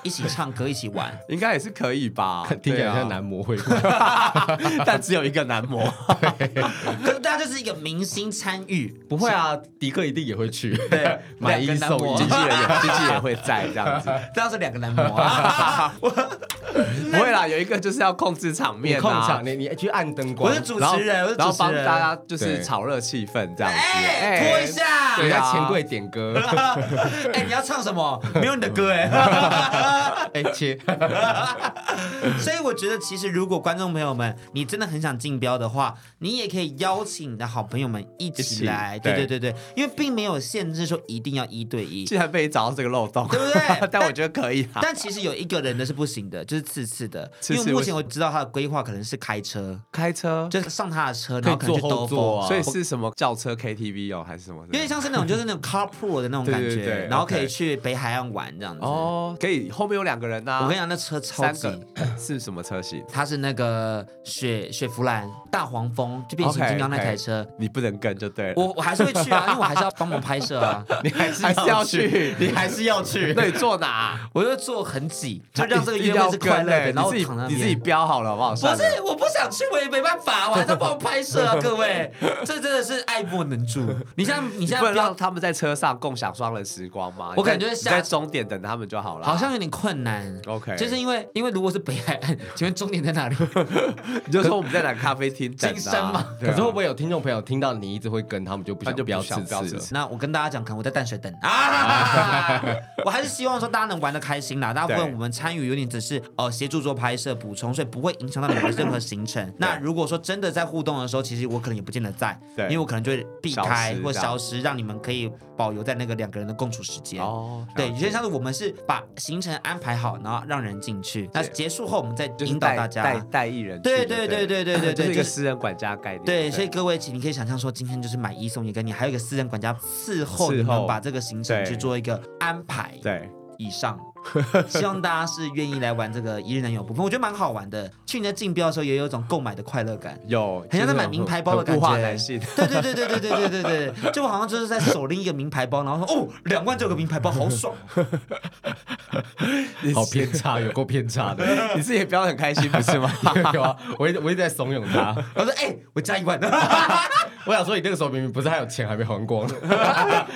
[SPEAKER 2] 一起唱歌，一起玩，
[SPEAKER 4] 应该也是可以吧？
[SPEAKER 3] 听起来像男模会，
[SPEAKER 4] 但只有一个男模。
[SPEAKER 2] 可是大家就是一个明星参与，
[SPEAKER 3] 不会啊？迪克一定也会去，
[SPEAKER 2] 对，
[SPEAKER 4] 买一送一，经纪人也经纪人会在这样子。
[SPEAKER 2] 这样是两个男模啊？
[SPEAKER 4] 不会啦，有一个就是要控制场面，
[SPEAKER 3] 控场，你你去按灯光，
[SPEAKER 2] 我是主持人，
[SPEAKER 4] 然后帮大家就是炒热气氛这样子。
[SPEAKER 2] 哎，拖一下，
[SPEAKER 3] 对，要钱柜点歌。
[SPEAKER 2] 哎，你要唱什么？没有你的歌哎。
[SPEAKER 3] 哎切！
[SPEAKER 2] 所以我觉得，其实如果观众朋友们，你真的很想竞标的话，你也可以邀请你的好朋友们一起来。对对对对，因为并没有限制说一定要一对一。
[SPEAKER 4] 竟然被你找到这个漏洞，对不对？但我觉得可以。
[SPEAKER 2] 但其实有一个人的是不行的，就是次次的，因为目前我知道他的规划可能是开车，
[SPEAKER 4] 开车
[SPEAKER 2] 就是上他的车，然后可能去兜风。
[SPEAKER 4] 所以是什么轿车 KTV 哦，还是什么？
[SPEAKER 2] 有点像是那种就是那种 carpool 的那种感觉，然后可以去北海岸玩这样子。
[SPEAKER 4] 哦，可以后面有两个人呐。
[SPEAKER 2] 我跟你讲，那车超级
[SPEAKER 4] 是什么车型？
[SPEAKER 2] 它是那个雪雪佛兰大黄蜂，就变形金刚那台车。Okay, okay.
[SPEAKER 4] 你不能跟就对了。
[SPEAKER 2] 我我还是会去啊，因为我还是要帮忙拍摄啊。
[SPEAKER 3] 你还是要去，你还是要去。
[SPEAKER 4] 那你坐哪？
[SPEAKER 2] 我就坐很挤，就让这个约会是快乐的。然后
[SPEAKER 4] 你自己你自己标好了好不好？
[SPEAKER 2] 不是，我不想去，我也没办法，我还是要帮我拍摄啊，各位。这真的是爱莫能助。你像你现在不
[SPEAKER 4] 让他们在车上共享双人时光吗？
[SPEAKER 2] 我感觉
[SPEAKER 4] 在终点等他们就好了。
[SPEAKER 2] 好像有点困难。
[SPEAKER 4] OK，
[SPEAKER 2] 就是因为因为如果是北海岸，请问终点在哪里？
[SPEAKER 4] 你就说我们在哪咖啡厅？
[SPEAKER 2] 金山嘛？
[SPEAKER 3] 可是会不会有听众朋友听到你一直会跟他们就不想就不要试试？
[SPEAKER 2] 那我跟大家讲，可能我在淡水等 啊。我还是希望说大家能玩得开心啦。大部分我们参与有点只是呃协助做拍摄补充，所以不会影响到你们的任何行程。那如果说真的在互动的时候，其实我可能也不见得在，因为我可能就会避开或消失，让你们可以保留在那个两个人的共处时间。哦，对，有些像是我们是把行程安排好，然后让人进去。那结束后，我们再引导大家
[SPEAKER 4] 带带艺人。
[SPEAKER 2] 对对对对对对 对，
[SPEAKER 4] 就是一个私人管家概念。
[SPEAKER 2] 对，所以各位，请你可以想象说，今天就是买一送一，跟你还有一个私人管家伺候你们把这个行程去做一个安排。
[SPEAKER 4] 对，
[SPEAKER 2] 以上。希望大家是愿意来玩这个一日男友部分，我觉得蛮好玩的。去年竞标的时候也有一种购买的快乐感，
[SPEAKER 4] 有，
[SPEAKER 2] 很像在买名牌包的感觉。对对对对对对对对对，就好像就是在手拎一个名牌包，然后说哦，两万就有个名牌包，好爽。
[SPEAKER 3] 好偏差，有够偏差的。
[SPEAKER 4] 你自己也标得很开心，不是吗？
[SPEAKER 3] 有啊，我一我一直在怂恿他。
[SPEAKER 2] 我说哎，我加一万。
[SPEAKER 3] 我想说，你那个时候明明不是还有钱还没还光，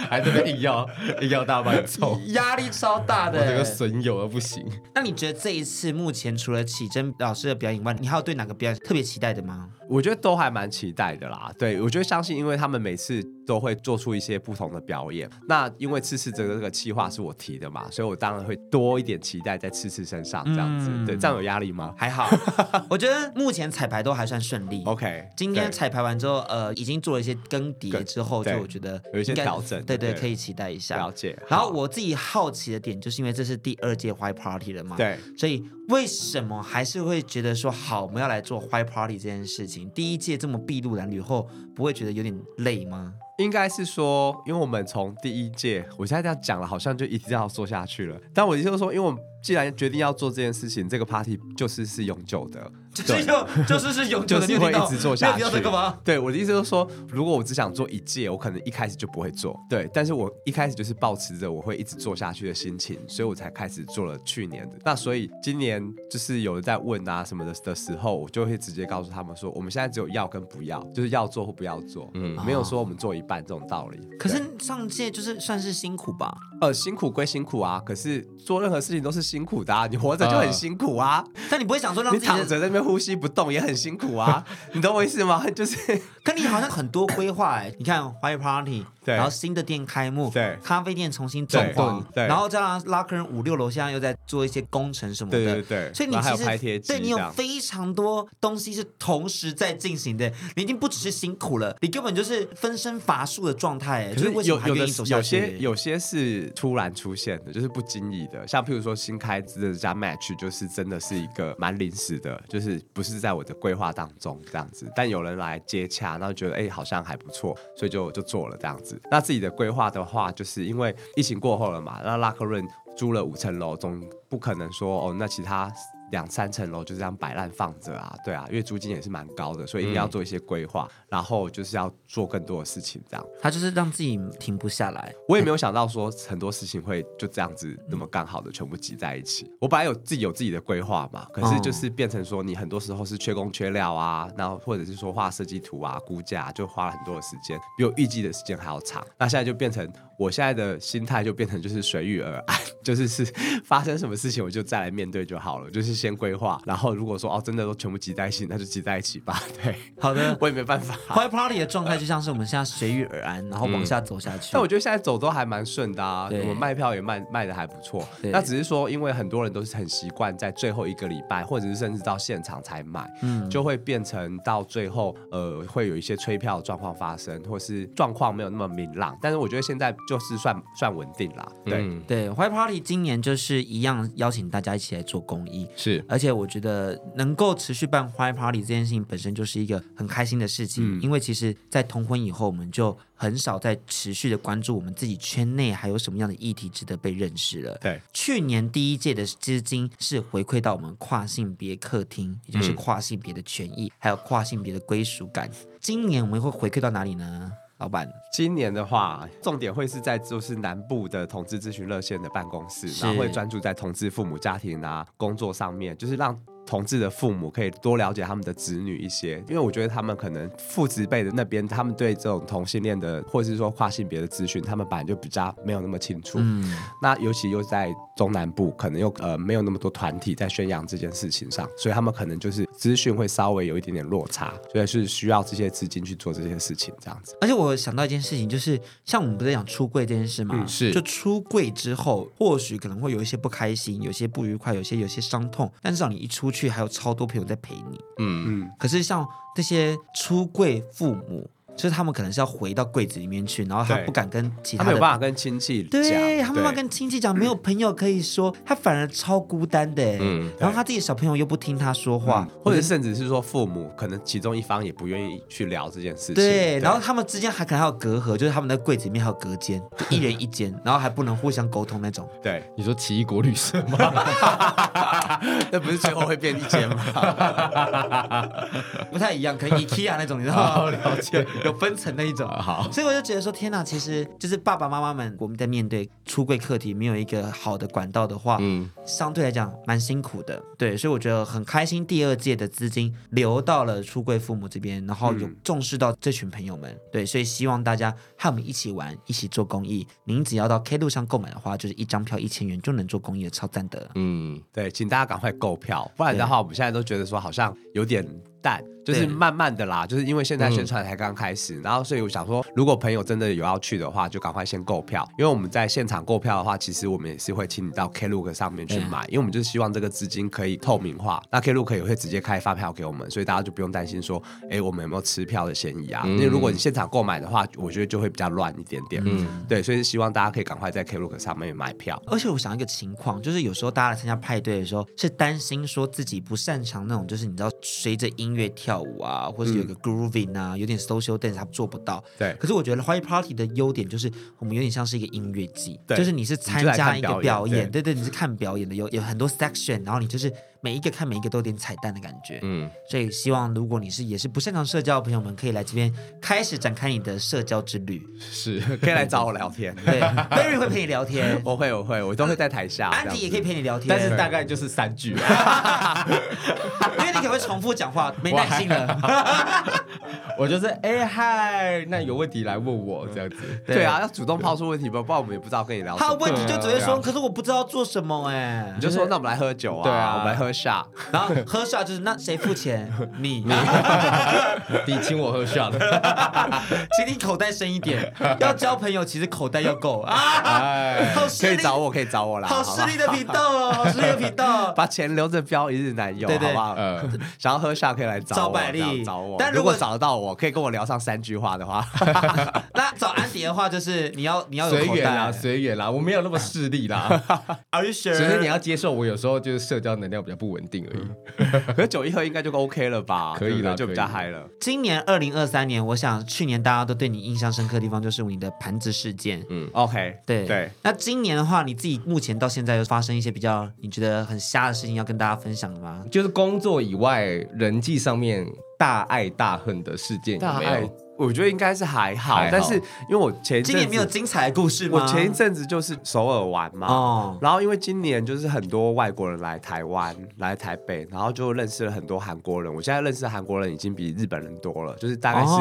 [SPEAKER 3] 还这边硬要硬要大帮你凑，
[SPEAKER 2] 压力超大的。
[SPEAKER 3] 损友而不行。
[SPEAKER 2] 那你觉得这一次目前除了启真老师的表演外，你还有对哪个表演特别期待的吗？
[SPEAKER 4] 我觉得都还蛮期待的啦。对，我觉得相信，因为他们每次都会做出一些不同的表演。那因为次次这个这个计划是我提的嘛，所以我当然会多一点期待在次次身上这样子。嗯、对，这样有压力吗？
[SPEAKER 2] 还好，我觉得目前彩排都还算顺利。
[SPEAKER 4] OK，
[SPEAKER 2] 今天彩排完之后，呃，已经做了一些更迭之后，就我觉得
[SPEAKER 4] 有一些调整。
[SPEAKER 2] 对对，可以期待一下。
[SPEAKER 4] 了解。
[SPEAKER 2] 然后我自己好奇的点，就是因为这是第二届 White Party 了嘛，
[SPEAKER 4] 对，
[SPEAKER 2] 所以为什么还是会觉得说好，我们要来做 White Party 这件事情？第一届这么。筚路蓝缕后，不会觉得有点累吗？
[SPEAKER 4] 应该是说，因为我们从第一届，我现在这样讲了，好像就一直要说下去了。但我意思是说，因为我们既然决定要做这件事情，这个 party 就是是永久的。
[SPEAKER 2] 就是就是是永久的，
[SPEAKER 4] 就是会一直做下去。
[SPEAKER 2] 干
[SPEAKER 4] 对，我的意思就是说，如果我只想做一届，我可能一开始就不会做。对，但是我一开始就是抱持着我会一直做下去的心情，所以我才开始做了去年的。那所以今年就是有人在问啊什么的的时候，我就会直接告诉他们说，我们现在只有要跟不要，就是要做或不要做。嗯，没有说我们做一半这种道理。
[SPEAKER 2] 可是上届就是算是辛苦吧？
[SPEAKER 4] 呃，辛苦归辛苦啊，可是做任何事情都是辛苦的啊。你活着就很辛苦啊。呃、
[SPEAKER 2] 但你不会想说让自己
[SPEAKER 4] 躺着在那边呼吸不动也。很辛苦啊，你懂我意思吗？就是
[SPEAKER 2] 可你好像很多规划哎，你看 Why Party。然后新的店开幕，
[SPEAKER 4] 对，
[SPEAKER 2] 咖啡店重新装潢，对，然后这样拉客人五六楼，现在又在做一些工程什么的，
[SPEAKER 4] 对对对。
[SPEAKER 2] 所以你其实对你有非常多东西是同时在进行的，你已经不只是辛苦了，你根本就是分身乏术的状态。
[SPEAKER 4] 可是
[SPEAKER 2] 为什么还愿意走下去？
[SPEAKER 4] 有些有些是突然出现的，就是不经意的，像譬如说新开支的这家 Match，就是真的是一个蛮临时的，就是不是在我的规划当中这样子，但有人来接洽，然后觉得哎好像还不错，所以就就做了这样子。那自己的规划。的话，就是因为疫情过后了嘛，那拉克润租了五层楼，总不可能说哦，那其他。两三层楼就这样摆烂放着啊，对啊，因为租金也是蛮高的，所以一定要做一些规划，嗯、然后就是要做更多的事情，这样。
[SPEAKER 2] 他就是让自己停不下来。
[SPEAKER 4] 我也没有想到说很多事情会就这样子那么刚好的全部挤在一起。我本来有自己有自己的规划嘛，可是就是变成说你很多时候是缺工缺料啊，然后或者是说画设计图啊、估价就花了很多的时间，比我预计的时间还要长。那现在就变成我现在的心态就变成就是随遇而安，就是是发生什么事情我就再来面对就好了，就是先规划，然后。如果说哦，真的都全部挤在一起，那就挤在一起吧。对，
[SPEAKER 2] 好的，
[SPEAKER 4] 我也没办法。
[SPEAKER 2] White Party 的状态就像是我们现在随遇而安，然后往下走下去。
[SPEAKER 4] 但我觉得现在走都还蛮顺的啊，我们卖票也卖卖的还不错。那只是说，因为很多人都是很习惯在最后一个礼拜，或者是甚至到现场才买，嗯，就会变成到最后呃会有一些催票状况发生，或是状况没有那么明朗。但是我觉得现在就是算算稳定啦。对、
[SPEAKER 3] 嗯、
[SPEAKER 2] 对，White Party 今年就是一样邀请大家一起来做公益，
[SPEAKER 3] 是，
[SPEAKER 2] 而且我觉得能够持续办 White Party 这件事情本身就是一个很开心的事情，嗯、因为其实，在同婚以后，我们就很少再持续的关注我们自己圈内还有什么样的议题值得被认识了。
[SPEAKER 4] 对，
[SPEAKER 2] 去年第一届的资金是回馈到我们跨性别客厅，也就是跨性别的权益，嗯、还有跨性别的归属感。今年我们会回馈到哪里呢？老板，
[SPEAKER 4] 今年的话，重点会是在就是南部的同志咨询热线的办公室，然后会专注在同志父母家庭啊工作上面，就是让。同志的父母可以多了解他们的子女一些，因为我觉得他们可能父子辈的那边，他们对这种同性恋的或者是说跨性别的资讯，他们本来就比较没有那么清楚。嗯，那尤其又在中南部，可能又呃没有那么多团体在宣扬这件事情上，所以他们可能就是资讯会稍微有一点点落差，所以是需要这些资金去做这些事情这样子。
[SPEAKER 2] 而且我想到一件事情，就是像我们不是讲出柜这件事吗？
[SPEAKER 3] 嗯、是，
[SPEAKER 2] 就出柜之后，或许可能会有一些不开心，有些不愉快，有些有些伤痛，但至少你一出去，还有超多朋友。在陪你，嗯嗯，可是像这些出柜父母，就是他们可能是要回到柜子里面去，然后他不敢跟其他的，
[SPEAKER 4] 他没有办法跟亲戚讲，
[SPEAKER 2] 对，他没有办法跟亲戚讲，没有朋友可以说，他反而超孤单的，嗯，然后他自己小朋友又不听他说话，
[SPEAKER 4] 或者甚至是说父母可能其中一方也不愿意去聊这件事情，
[SPEAKER 2] 对，然后他们之间还可能还有隔阂，就是他们的柜子里面还有隔间，一人一间，然后还不能互相沟通那种，
[SPEAKER 4] 对，
[SPEAKER 3] 你说奇异国旅社吗？
[SPEAKER 4] 那不是最后会变一间吗？
[SPEAKER 2] 不太一样，可能 IKEA 那种，你知道吗？
[SPEAKER 3] 了解。
[SPEAKER 2] 有分层的一种，
[SPEAKER 3] 好，
[SPEAKER 2] 所以我就觉得说，天哪，其实就是爸爸妈妈们，我们在面对出柜课题没有一个好的管道的话，嗯，相对来讲蛮辛苦的，对，所以我觉得很开心，第二届的资金流到了出柜父母这边，然后有重视到这群朋友们，对，所以希望大家和我们一起玩，一起做公益。您只要到 K 路上购买的话，就是一张票一千元就能做公益的，超赞的。
[SPEAKER 4] 嗯，对，请大家赶快购票，不然的话，我们现在都觉得说好像有点淡。就是慢慢的啦，就是因为现在宣传才刚开始，嗯、然后所以我想说，如果朋友真的有要去的话，就赶快先购票，因为我们在现场购票的话，其实我们也是会请你到 Klook 上面去买，嗯、因为我们就是希望这个资金可以透明化，那 Klook 也会直接开发票给我们，所以大家就不用担心说，哎，我们有没有吃票的嫌疑啊？嗯、因为如果你现场购买的话，我觉得就会比较乱一点点。嗯，对，所以希望大家可以赶快在 Klook 上面买票。
[SPEAKER 2] 而且我想一个情况，就是有时候大家来参加派对的时候，是担心说自己不擅长那种，就是你知道随着音乐跳舞啊，或者。有个 grooving 啊，有点 social dance，他做不到。
[SPEAKER 4] 对，
[SPEAKER 2] 可是我觉得 White Party 的优点就是，我们有点像是一个音乐季，
[SPEAKER 4] 对
[SPEAKER 2] 就是你是参加一个表演，对，对对，你是看表演的，有有很多 section，然后你就是。每一个看每一个都有点彩蛋的感觉，嗯，所以希望如果你是也是不擅长社交的朋友们，可以来这边开始展开你的社交之旅，
[SPEAKER 4] 是。可以来找我聊天，
[SPEAKER 2] 对，Barry 会陪你聊天，
[SPEAKER 4] 我会我会我都会在台下，
[SPEAKER 2] 安迪也可以陪你聊天，
[SPEAKER 3] 但是大概就是三句，因为
[SPEAKER 2] 你可能会重复讲话，没耐心了，
[SPEAKER 3] 我就是哎嗨，那有问题来问我这样子，
[SPEAKER 4] 对啊，要主动抛出问题吧，不然我们也不知道跟你聊
[SPEAKER 2] 他问题就只会说，可是我不知道做什么哎，
[SPEAKER 4] 你就说那我们来喝酒啊，对啊，我们来喝。喝下，
[SPEAKER 2] 然后喝下就是那谁付钱？你，
[SPEAKER 3] 你 请我喝下，
[SPEAKER 2] 请你口袋深一点。要交朋友，其实口袋要够啊。哎，
[SPEAKER 4] 可以找我，可以找我啦。
[SPEAKER 2] 好势力的频道哦，好势利的频道，
[SPEAKER 4] 把钱留着标一日男友，好不好？想要喝下可以来找我，找我。但如果找得到我，可以跟我聊上三句话的话，
[SPEAKER 2] 那找安迪的话就是你要你要有
[SPEAKER 3] 随缘啦，随缘啦，我没有那么势力啦。
[SPEAKER 2] Are you sure？
[SPEAKER 3] 只是你要接受我有时候就是社交能量比较。不稳定而已，
[SPEAKER 4] 可是酒一喝应该就 OK 了吧？
[SPEAKER 3] 可以了，
[SPEAKER 4] 就比较嗨了。
[SPEAKER 2] 今年二零二三年，我想去年大家都对你印象深刻的地方就是你的盘子事件。
[SPEAKER 4] 嗯，OK，
[SPEAKER 2] 对
[SPEAKER 4] 对。
[SPEAKER 2] 那今年的话，你自己目前到现在又发生一些比较你觉得很瞎的事情要跟大家分享吗？
[SPEAKER 3] 就是工作以外，人际上面大爱大恨的事件有没有？
[SPEAKER 4] 我觉得应该是还好，还好，但是因为我前
[SPEAKER 2] 今年没有精彩的故事吗？
[SPEAKER 4] 我前一阵子就是首尔玩嘛，哦，然后因为今年就是很多外国人来台湾，来台北，然后就认识了很多韩国人。我现在认识的韩国人已经比日本人多了，就是大概是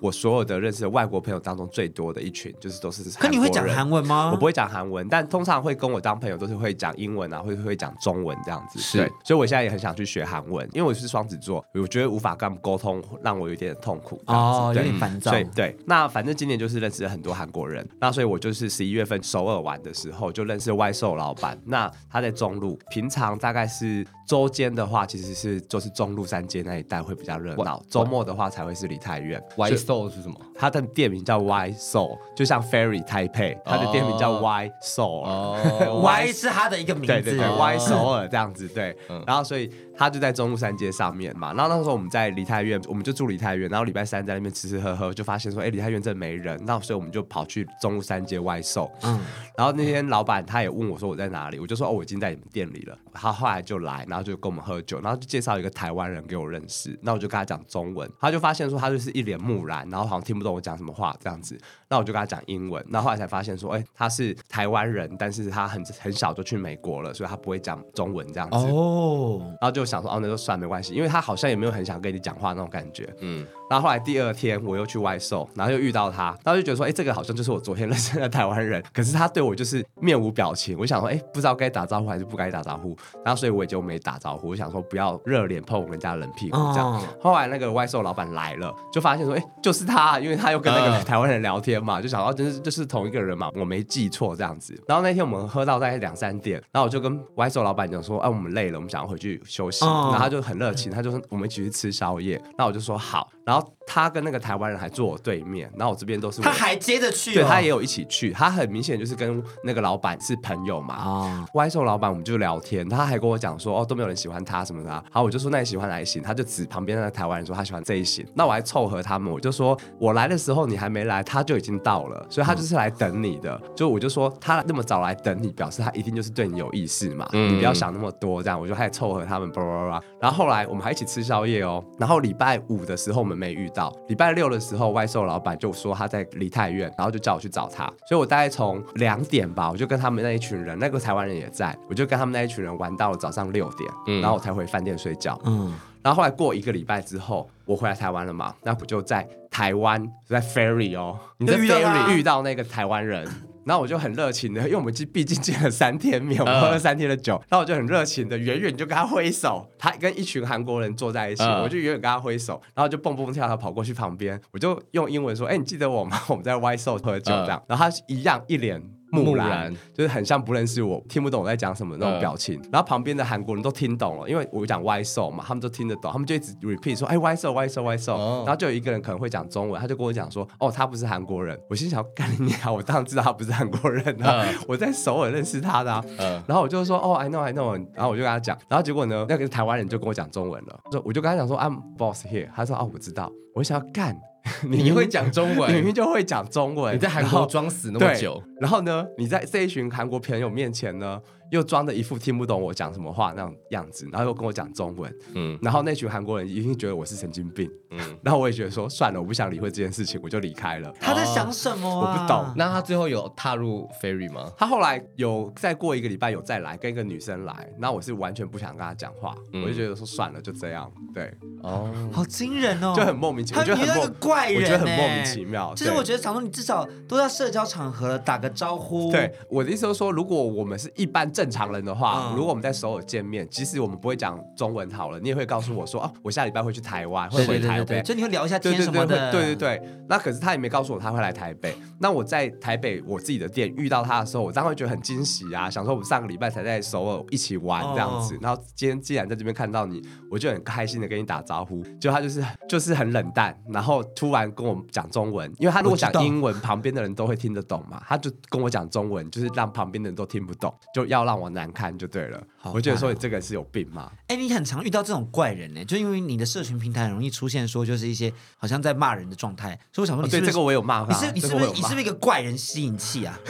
[SPEAKER 4] 我所有的认识的外国朋友当中最多的一群，就是都是。
[SPEAKER 2] 可你会讲韩文吗？
[SPEAKER 4] 我不会讲韩文，但通常会跟我当朋友都是会讲英文啊，会会讲中文这样子。
[SPEAKER 3] 是，
[SPEAKER 4] 对，所以我现在也很想去学韩文，因为我是双子座，我觉得无法跟他们沟通，让我有点痛苦。哦，有点。
[SPEAKER 2] 烦躁。
[SPEAKER 4] 所以对，那反正今年就是认识了很多韩国人，那所以我就是十一月份首尔玩的时候就认识 Y Soul 老板，那他在中路，平常大概是周间的话其实是就是中路三街那一带会比较热闹，周末的话才会是梨泰院。
[SPEAKER 3] Y Soul 是什么？
[SPEAKER 4] 他的店名叫 Y Soul，就像 Ferry Taipei，他的店名叫 Y Soul，
[SPEAKER 2] 哦，Y 是他的一个名字，
[SPEAKER 4] 对对对，Y 首尔这样子，对，然后所以。他就在中路三街上面嘛，然后那时候我们在梨泰院，我们就住梨泰院，然后礼拜三在那边吃吃喝喝，就发现说，哎，梨泰院真的没人，那所以我们就跑去中路三街 Y Soul，嗯，然后那天老板他也问我说我在哪里，我就说哦，我已经在你们店里了，他后来就来，然后就跟我们喝酒，然后就介绍一个台湾人给我认识，那我就跟他讲中文，他就发现说他就是一脸木然，然后好像听不懂我讲什么话这样子，那我就跟他讲英文，那后，后来才发现说，哎，他是台湾人，但是他很很小就去美国了，所以他不会讲中文这样子，哦，然后就想说哦，那就算。没关系，因为他好像也没有很想跟你讲话那种感觉。嗯，然后后来第二天我又去 Y Soul，然后又遇到他，然后就觉得说，哎，这个好像就是我昨天认识的台湾人。可是他对我就是面无表情，我想说，哎，不知道该打招呼还是不该打招呼。然后所以我也就没打招呼。我想说不要热脸碰人家冷屁股这样。哦、后来那个 Y Soul 老板来了，就发现说，哎，就是他，因为他又跟那个台湾人聊天嘛，就想到就是就是同一个人嘛，我没记错这样子。然后那天我们喝到大概两三点，然后我就跟 Y Soul 老板讲说，哎，我们累了，我们想要回去休息。哦、然后他就很热情，他就说我们一起去吃宵夜。那我就说好。然后他跟那个台湾人还坐我对面，然后我这边都是我。
[SPEAKER 2] 他还接着去、哦，
[SPEAKER 4] 对他也有一起去。他很明显就是跟那个老板是朋友嘛。啊，Y Soul 老板我们就聊天，他还跟我讲说哦，都没有人喜欢他什么的、啊。好，我就说那你喜欢哪一型？他就指旁边那个台湾人说他喜欢这一型。那我还凑合他们，我就说我来的时候你还没来，他就已经到了，所以他就是来等你的。嗯、就我就说他那么早来等你，表示他一定就是对你有意思嘛。嗯、你不要想那么多，这样我就开始凑合他们，叭叭叭。然后后来我们还一起吃宵夜哦。然后礼拜五的时候我们没遇到。礼拜六的时候，Y Soul 老板就说他在梨泰院，然后就叫我去找他，所以我大概从两点吧，我就跟他们那一群人，那个台湾人也在，我就跟他们那一群人玩到了早上六点，嗯，然后我才回饭店睡觉，嗯，然后后来过一个礼拜之后，我回来台湾了嘛，那不就在台湾在 Ferry 哦，你在 Ferry 遇到那个台湾人。然后我就很热情的，因为我们毕竟见了三天面，我们喝了三天的酒，然后我就很热情的远远就跟他挥手，他跟一群韩国人坐在一起，我就远远跟他挥手，然后就蹦蹦跳跳跑过去旁边，我就用英文说：“哎，你记得我吗？我们在 Y Soul 喝酒这样。”然后他一样一脸。木然，木然就是很像不认识我，听不懂我在讲什么那种表情。呃、然后旁边的韩国人都听懂了，因为我讲 Y Soul 嘛，他们都听得懂，他们就一直 repeat 说：“哎，Y Soul Y Soul Y。哦”然后就有一个人可能会讲中文，他就跟我讲说：“哦，他不是韩国人。”我心想：“干你啊！我当然知道他不是韩国人啊，呃、我在首尔认识他的、啊。呃”然后我就说：“哦，I know I know。”然后我就跟他讲，然后结果呢，那个台湾人就跟我讲中文了，就我就跟他讲说：“I'm boss here。”他说：“哦，我知道。”我想要干。你，你会讲中文，你明明就会讲中文。你在韩国装死那么久，然后呢，你在这一群韩国朋友面前呢，又装的一副听不懂我讲什么话那种样子，然后又跟我讲中文，嗯，然后那群韩国人一定觉得我是神经病，嗯，然后我也觉得说算了，我不想理会这件事情，我就离开了。
[SPEAKER 2] 他在想什么？
[SPEAKER 3] 我不懂。那他最后有踏入 Ferry 吗？
[SPEAKER 4] 他后来有再过一个礼拜有再来跟一个女生来，那我是完全不想跟他讲话，我就觉得说算了，就这样。对，哦，
[SPEAKER 2] 好惊人哦，
[SPEAKER 4] 就很莫名其妙，我觉得很莫
[SPEAKER 2] 怪人，
[SPEAKER 4] 我觉得很莫名其妙。
[SPEAKER 2] 其实我觉得，想说你至少都在社交场合了打个招呼。
[SPEAKER 4] 对，我的意思就是说，如果我们是一般正常人的话。如果我们在首尔见面，即使我们不会讲中文好了，你也会告诉我说，哦，我下礼拜会去台湾，会回台北，
[SPEAKER 2] 就你会聊一下天什么的。
[SPEAKER 4] 对对对，那可是他也没告诉我他会来台北。那我在台北我自己的店遇到他的时候，我当然会觉得很惊喜啊，想说我们上个礼拜才在首尔一起玩这样子，然后今天既然在这边看到你，我就很开心的跟你打招呼。就他就是就是很冷淡，然后突然跟我讲中文，因为他如果讲英文，旁边的人都会听得懂嘛，他就跟我讲中文，就是让旁边的人都听不懂，就要让我难堪就对了。好我觉得说你这个是有病吗？
[SPEAKER 2] 哎、欸，你很常遇到这种怪人呢，就因为你的社群平台很容易出现说就是一些好像在骂人的状态，所以我想说你是是、哦、对这个我有骂他，你是你是不是你是不是一个怪人吸引器啊？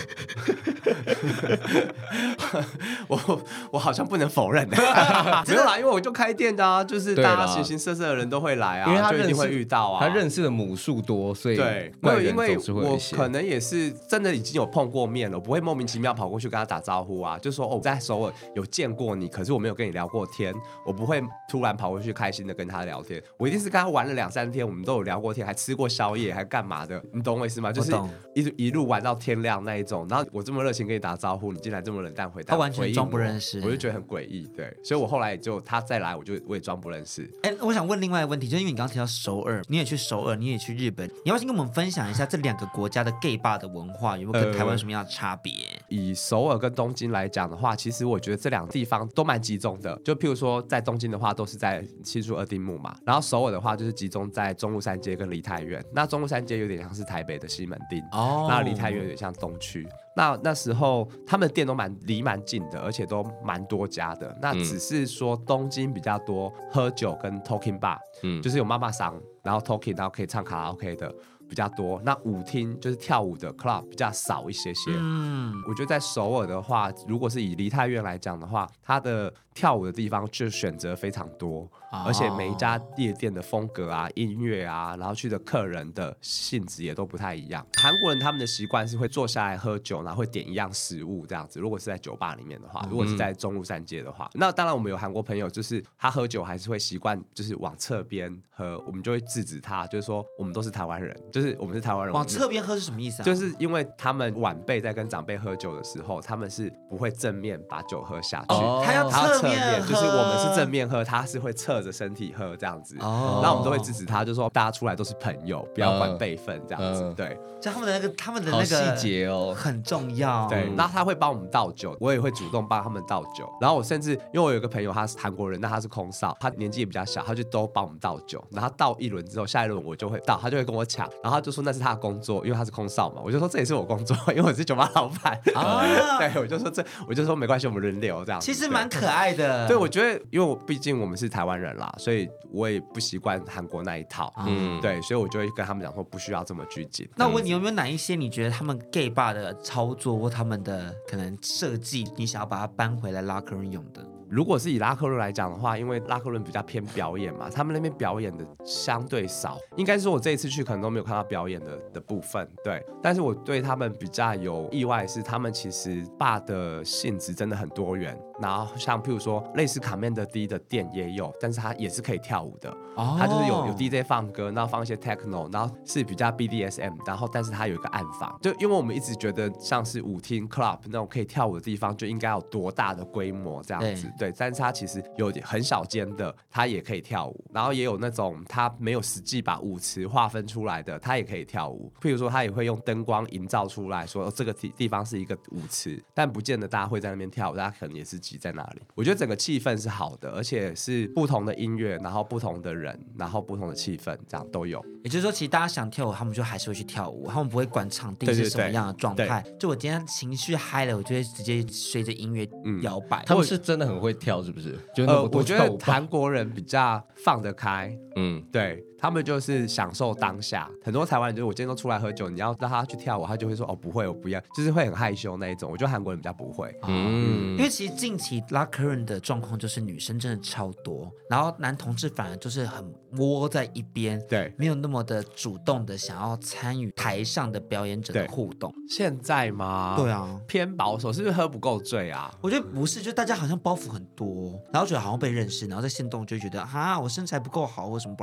[SPEAKER 4] 我我好像不能否认，没有啦，因为我就开店的啊，就是大家形形色色的人都会来啊，因为他一定会遇到啊，
[SPEAKER 3] 他认识的母数多，所以
[SPEAKER 4] 对，没有因为我可能也是真的已经有碰过面了，我不会莫名其妙跑过去跟他打招呼啊，就说哦，在首尔有见过你，可是我没有跟你聊过天，我不会突然跑过去开心的跟他聊天，我一定是跟他玩了两三天，我们都有聊过天，还吃过宵夜，还干嘛的，你懂我意思吗？就是一一路玩到天亮那一种，然后我这么热情跟你打招呼，你竟然这么冷淡回答，
[SPEAKER 2] 他完全装不认识，
[SPEAKER 4] 我就觉得很诡异，对，所以我后来也就他再来，我就我也装不认识。
[SPEAKER 2] 哎，我想问另外一个问题，就是因为你刚刚提到首尔，你也去首尔，你也去日本，你要先跟我们分享一下这两个国家的 gay bar 的文化有没有跟台湾什么样的差别？呃，
[SPEAKER 4] 以首尔跟东京来讲的话，其实我觉得这两个地方都蛮集中的。就譬如说，在东京的话，都是在新宿二丁目嘛，然后首尔的话就是集中在中路三街跟梨泰院。那中路三街有点像是台北的西门町，哦，那梨泰院有点像东区。那那时候他们的店都蛮离蛮近的，而且都蛮多家的。那只是说东京比较多喝酒跟 talking bar，嗯，就是有妈妈桑，然后 talking，然后可以唱卡拉 OK 的。比较多，那舞厅就是跳舞的 club 比较少一些些。嗯，我觉得在首尔的话，如果是以梨泰院来讲的话，它的跳舞的地方就选择非常多。而且每一家夜店的风格啊、音乐啊，然后去的客人的性质也都不太一样。韩国人他们的习惯是会坐下来喝酒，然后会点一样食物这样子。如果是在酒吧里面的话，如果是在中路三街的话，那当然我们有韩国朋友，就是他喝酒还是会习惯就是往侧边喝，我们就会制止他，就是说我们都是台湾人，就是我们是台湾人。
[SPEAKER 2] 往侧边喝是什么意思啊？
[SPEAKER 4] 就是因为他们晚辈在跟长辈喝酒的时候，他们是不会正面把酒喝下去，
[SPEAKER 2] 哦、他要侧面，
[SPEAKER 4] 就是我们是正面喝，他是会侧着身体喝。这样子，哦，那我们都会支持他，就说大家出来都是朋友，不要管辈分，这样子，对。
[SPEAKER 2] 就他们的那个，他们的那个细节哦，很重要。
[SPEAKER 4] 对，那他会帮我们倒酒，我也会主动帮他们倒酒。然后我甚至，因为我有一个朋友，他是韩国人，那他是空少，他年纪也比较小，他就都帮我们倒酒。然后他倒一轮之后，下一轮我就会倒，他就会跟我抢。然后他就说那是他的工作，因为他是空少嘛。我就说这也是我工作，因为我是酒吧老板。啊，对，我就说这，我就说没关系，我们轮流这样。
[SPEAKER 2] 其实蛮可爱的。
[SPEAKER 4] 对，我觉得，因为我毕竟我们是台湾人啦，所以我也不习惯韩国那一套。嗯，对，所以我就会跟他们讲说，不需要这么拘谨。
[SPEAKER 2] 那我问你有没有哪一些你？你觉得他们 gay bar 的操作或他们的可能设计，你想要把它搬回来拉客人用的？
[SPEAKER 4] 如果是以拉克伦来讲的话，因为拉克伦比较偏表演嘛，他们那边表演的相对少，应该说我这一次去可能都没有看到表演的的部分，对。但是我对他们比较有意外是，他们其实 bar 的性质真的很多元。然后像譬如说类似卡面的 D 的店也有，但是它也是可以跳舞的，哦，它就是有有 DJ 放歌，然后放一些 techno，然后是比较 BDSM，然后但是它有一个暗房，就因为我们一直觉得像是舞厅 club 那种可以跳舞的地方就应该有多大的规模这样子。对，但是它其实有点很小间的，它也可以跳舞，然后也有那种它没有实际把舞池划分出来的，它也可以跳舞。譬如说，它也会用灯光营造出来说，这个地地方是一个舞池，但不见得大家会在那边跳舞，大家可能也是挤在哪里。我觉得整个气氛是好的，而且是不同的音乐，然后不同的人，然后不同的气氛，这样都有。
[SPEAKER 2] 也就是说，其实大家想跳舞，他们就还是会去跳舞，他们不会管场地是什么样的状态。就我今天情绪嗨了，我就会直接随着音乐摇摆。
[SPEAKER 3] 他们是真的很会跳，是不是？就
[SPEAKER 4] 呃，我觉得韩国人比较放得开，嗯，对。他们就是享受当下，很多台湾人就是我今天都出来喝酒，你要让他去跳舞，他就会说哦不会，我不要，就是会很害羞那一种。我觉得韩国人比较不会，
[SPEAKER 2] 嗯，因为其实近期拉客人的状况就是女生真的超多，然后男同志反而就是很窝在一边，
[SPEAKER 4] 对，
[SPEAKER 2] 没有那么的主动的想要参与台上的表演者的互动。
[SPEAKER 4] 现在吗？
[SPEAKER 2] 对啊，
[SPEAKER 4] 偏保守，是不是喝不够醉啊？
[SPEAKER 2] 我觉得不是，就大家好像包袱很多，然后觉得好像被认识，然后在现动就觉得啊，我身材不够好，或什么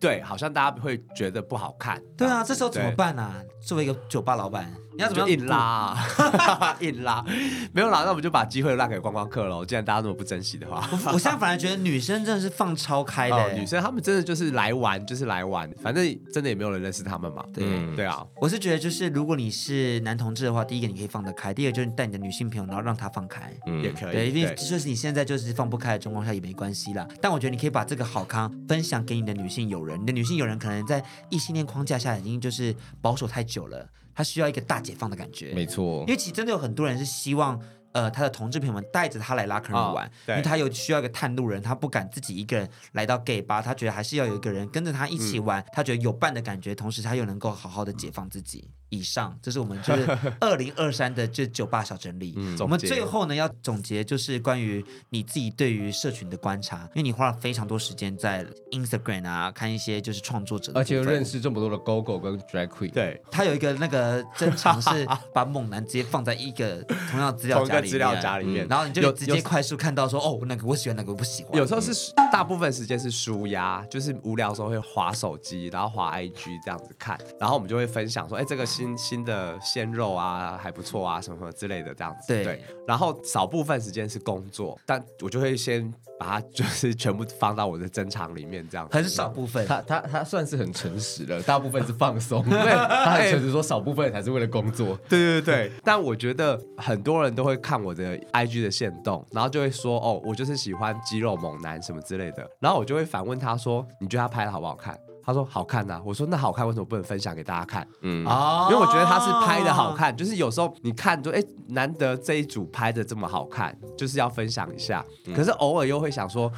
[SPEAKER 4] 对，好像大家会觉得不好看。
[SPEAKER 2] 对啊，这时候怎么办呢、啊？作为一个酒吧老板。你要怎么
[SPEAKER 4] 硬拉、啊？硬拉，没有啦，那我们就把机会让给观光客喽。既然大家那么不珍惜的话，
[SPEAKER 2] 我现在反而觉得女生真的是放超开的、欸哦。
[SPEAKER 4] 女生她们真的就是来玩，就是来玩，反正真的也没有人认识她们嘛。对、嗯、对啊，
[SPEAKER 2] 我是觉得就是如果你是男同志的话，第一个你可以放得开，第二个就是带你的女性朋友，然后让她放开、
[SPEAKER 4] 嗯、也可以。
[SPEAKER 2] 对，因为就是你现在就是放不开的状况下也没关系啦。但我觉得你可以把这个好康分享给你的女性友人，你的女性友人可能在异性恋框架下已经就是保守太久了。他需要一个大解放的感觉，
[SPEAKER 3] 没错。
[SPEAKER 2] 因为其实真的有很多人是希望，呃，他的同志朋友们带着他来拉客人玩，哦、因为他有需要一个探路人，他不敢自己一个人来到 gay bar，他觉得还是要有一个人跟着他一起玩，嗯、他觉得有伴的感觉，同时他又能够好好的解放自己。以上，这是我们就是 二零二三的这九八小整理。嗯，我们最后呢要总结就是关于你自己对于社群的观察，因为你花了非常多时间在 Instagram 啊看一些就是创作者，
[SPEAKER 3] 而且又认识这么多的 GoGo 跟 Drag Queen。
[SPEAKER 4] 对，
[SPEAKER 2] 他有一个那个正常是把猛男直接放在一个同样资料夹里面，
[SPEAKER 4] 资料夹里面，
[SPEAKER 2] 然后你就直接快速看到说哦，那个我喜欢，那个我不喜欢。
[SPEAKER 4] 有时候是大部分时间是舒压，就是无聊的时候会划手机，然后划 IG 这样子看，然后我们就会分享说，哎，这个新新的鲜肉啊还不错啊，什么什么之类的这样子。
[SPEAKER 2] 对，
[SPEAKER 4] 对，然后少部分时间是工作，但我就会先把它就是全部放到我的珍藏里面，这样子。
[SPEAKER 2] 很少部分，
[SPEAKER 3] 他他他算是很诚实的，大部分是放松。对，他很诚实说少部分才是为了工作。
[SPEAKER 4] 对对对对，但我觉得很多人都会看我的 IG 的线动，然后就会说哦，我就是喜欢肌肉猛男什么之类的，然后我就会反问他说，你觉得他拍的好不好看？他说好看呐、啊，我说那好看，为什么不能分享给大家看？嗯，因为我觉得他是拍的好看，就是有时候你看就哎，难得这一组拍的这么好看，就是要分享一下。可是偶尔又会想说。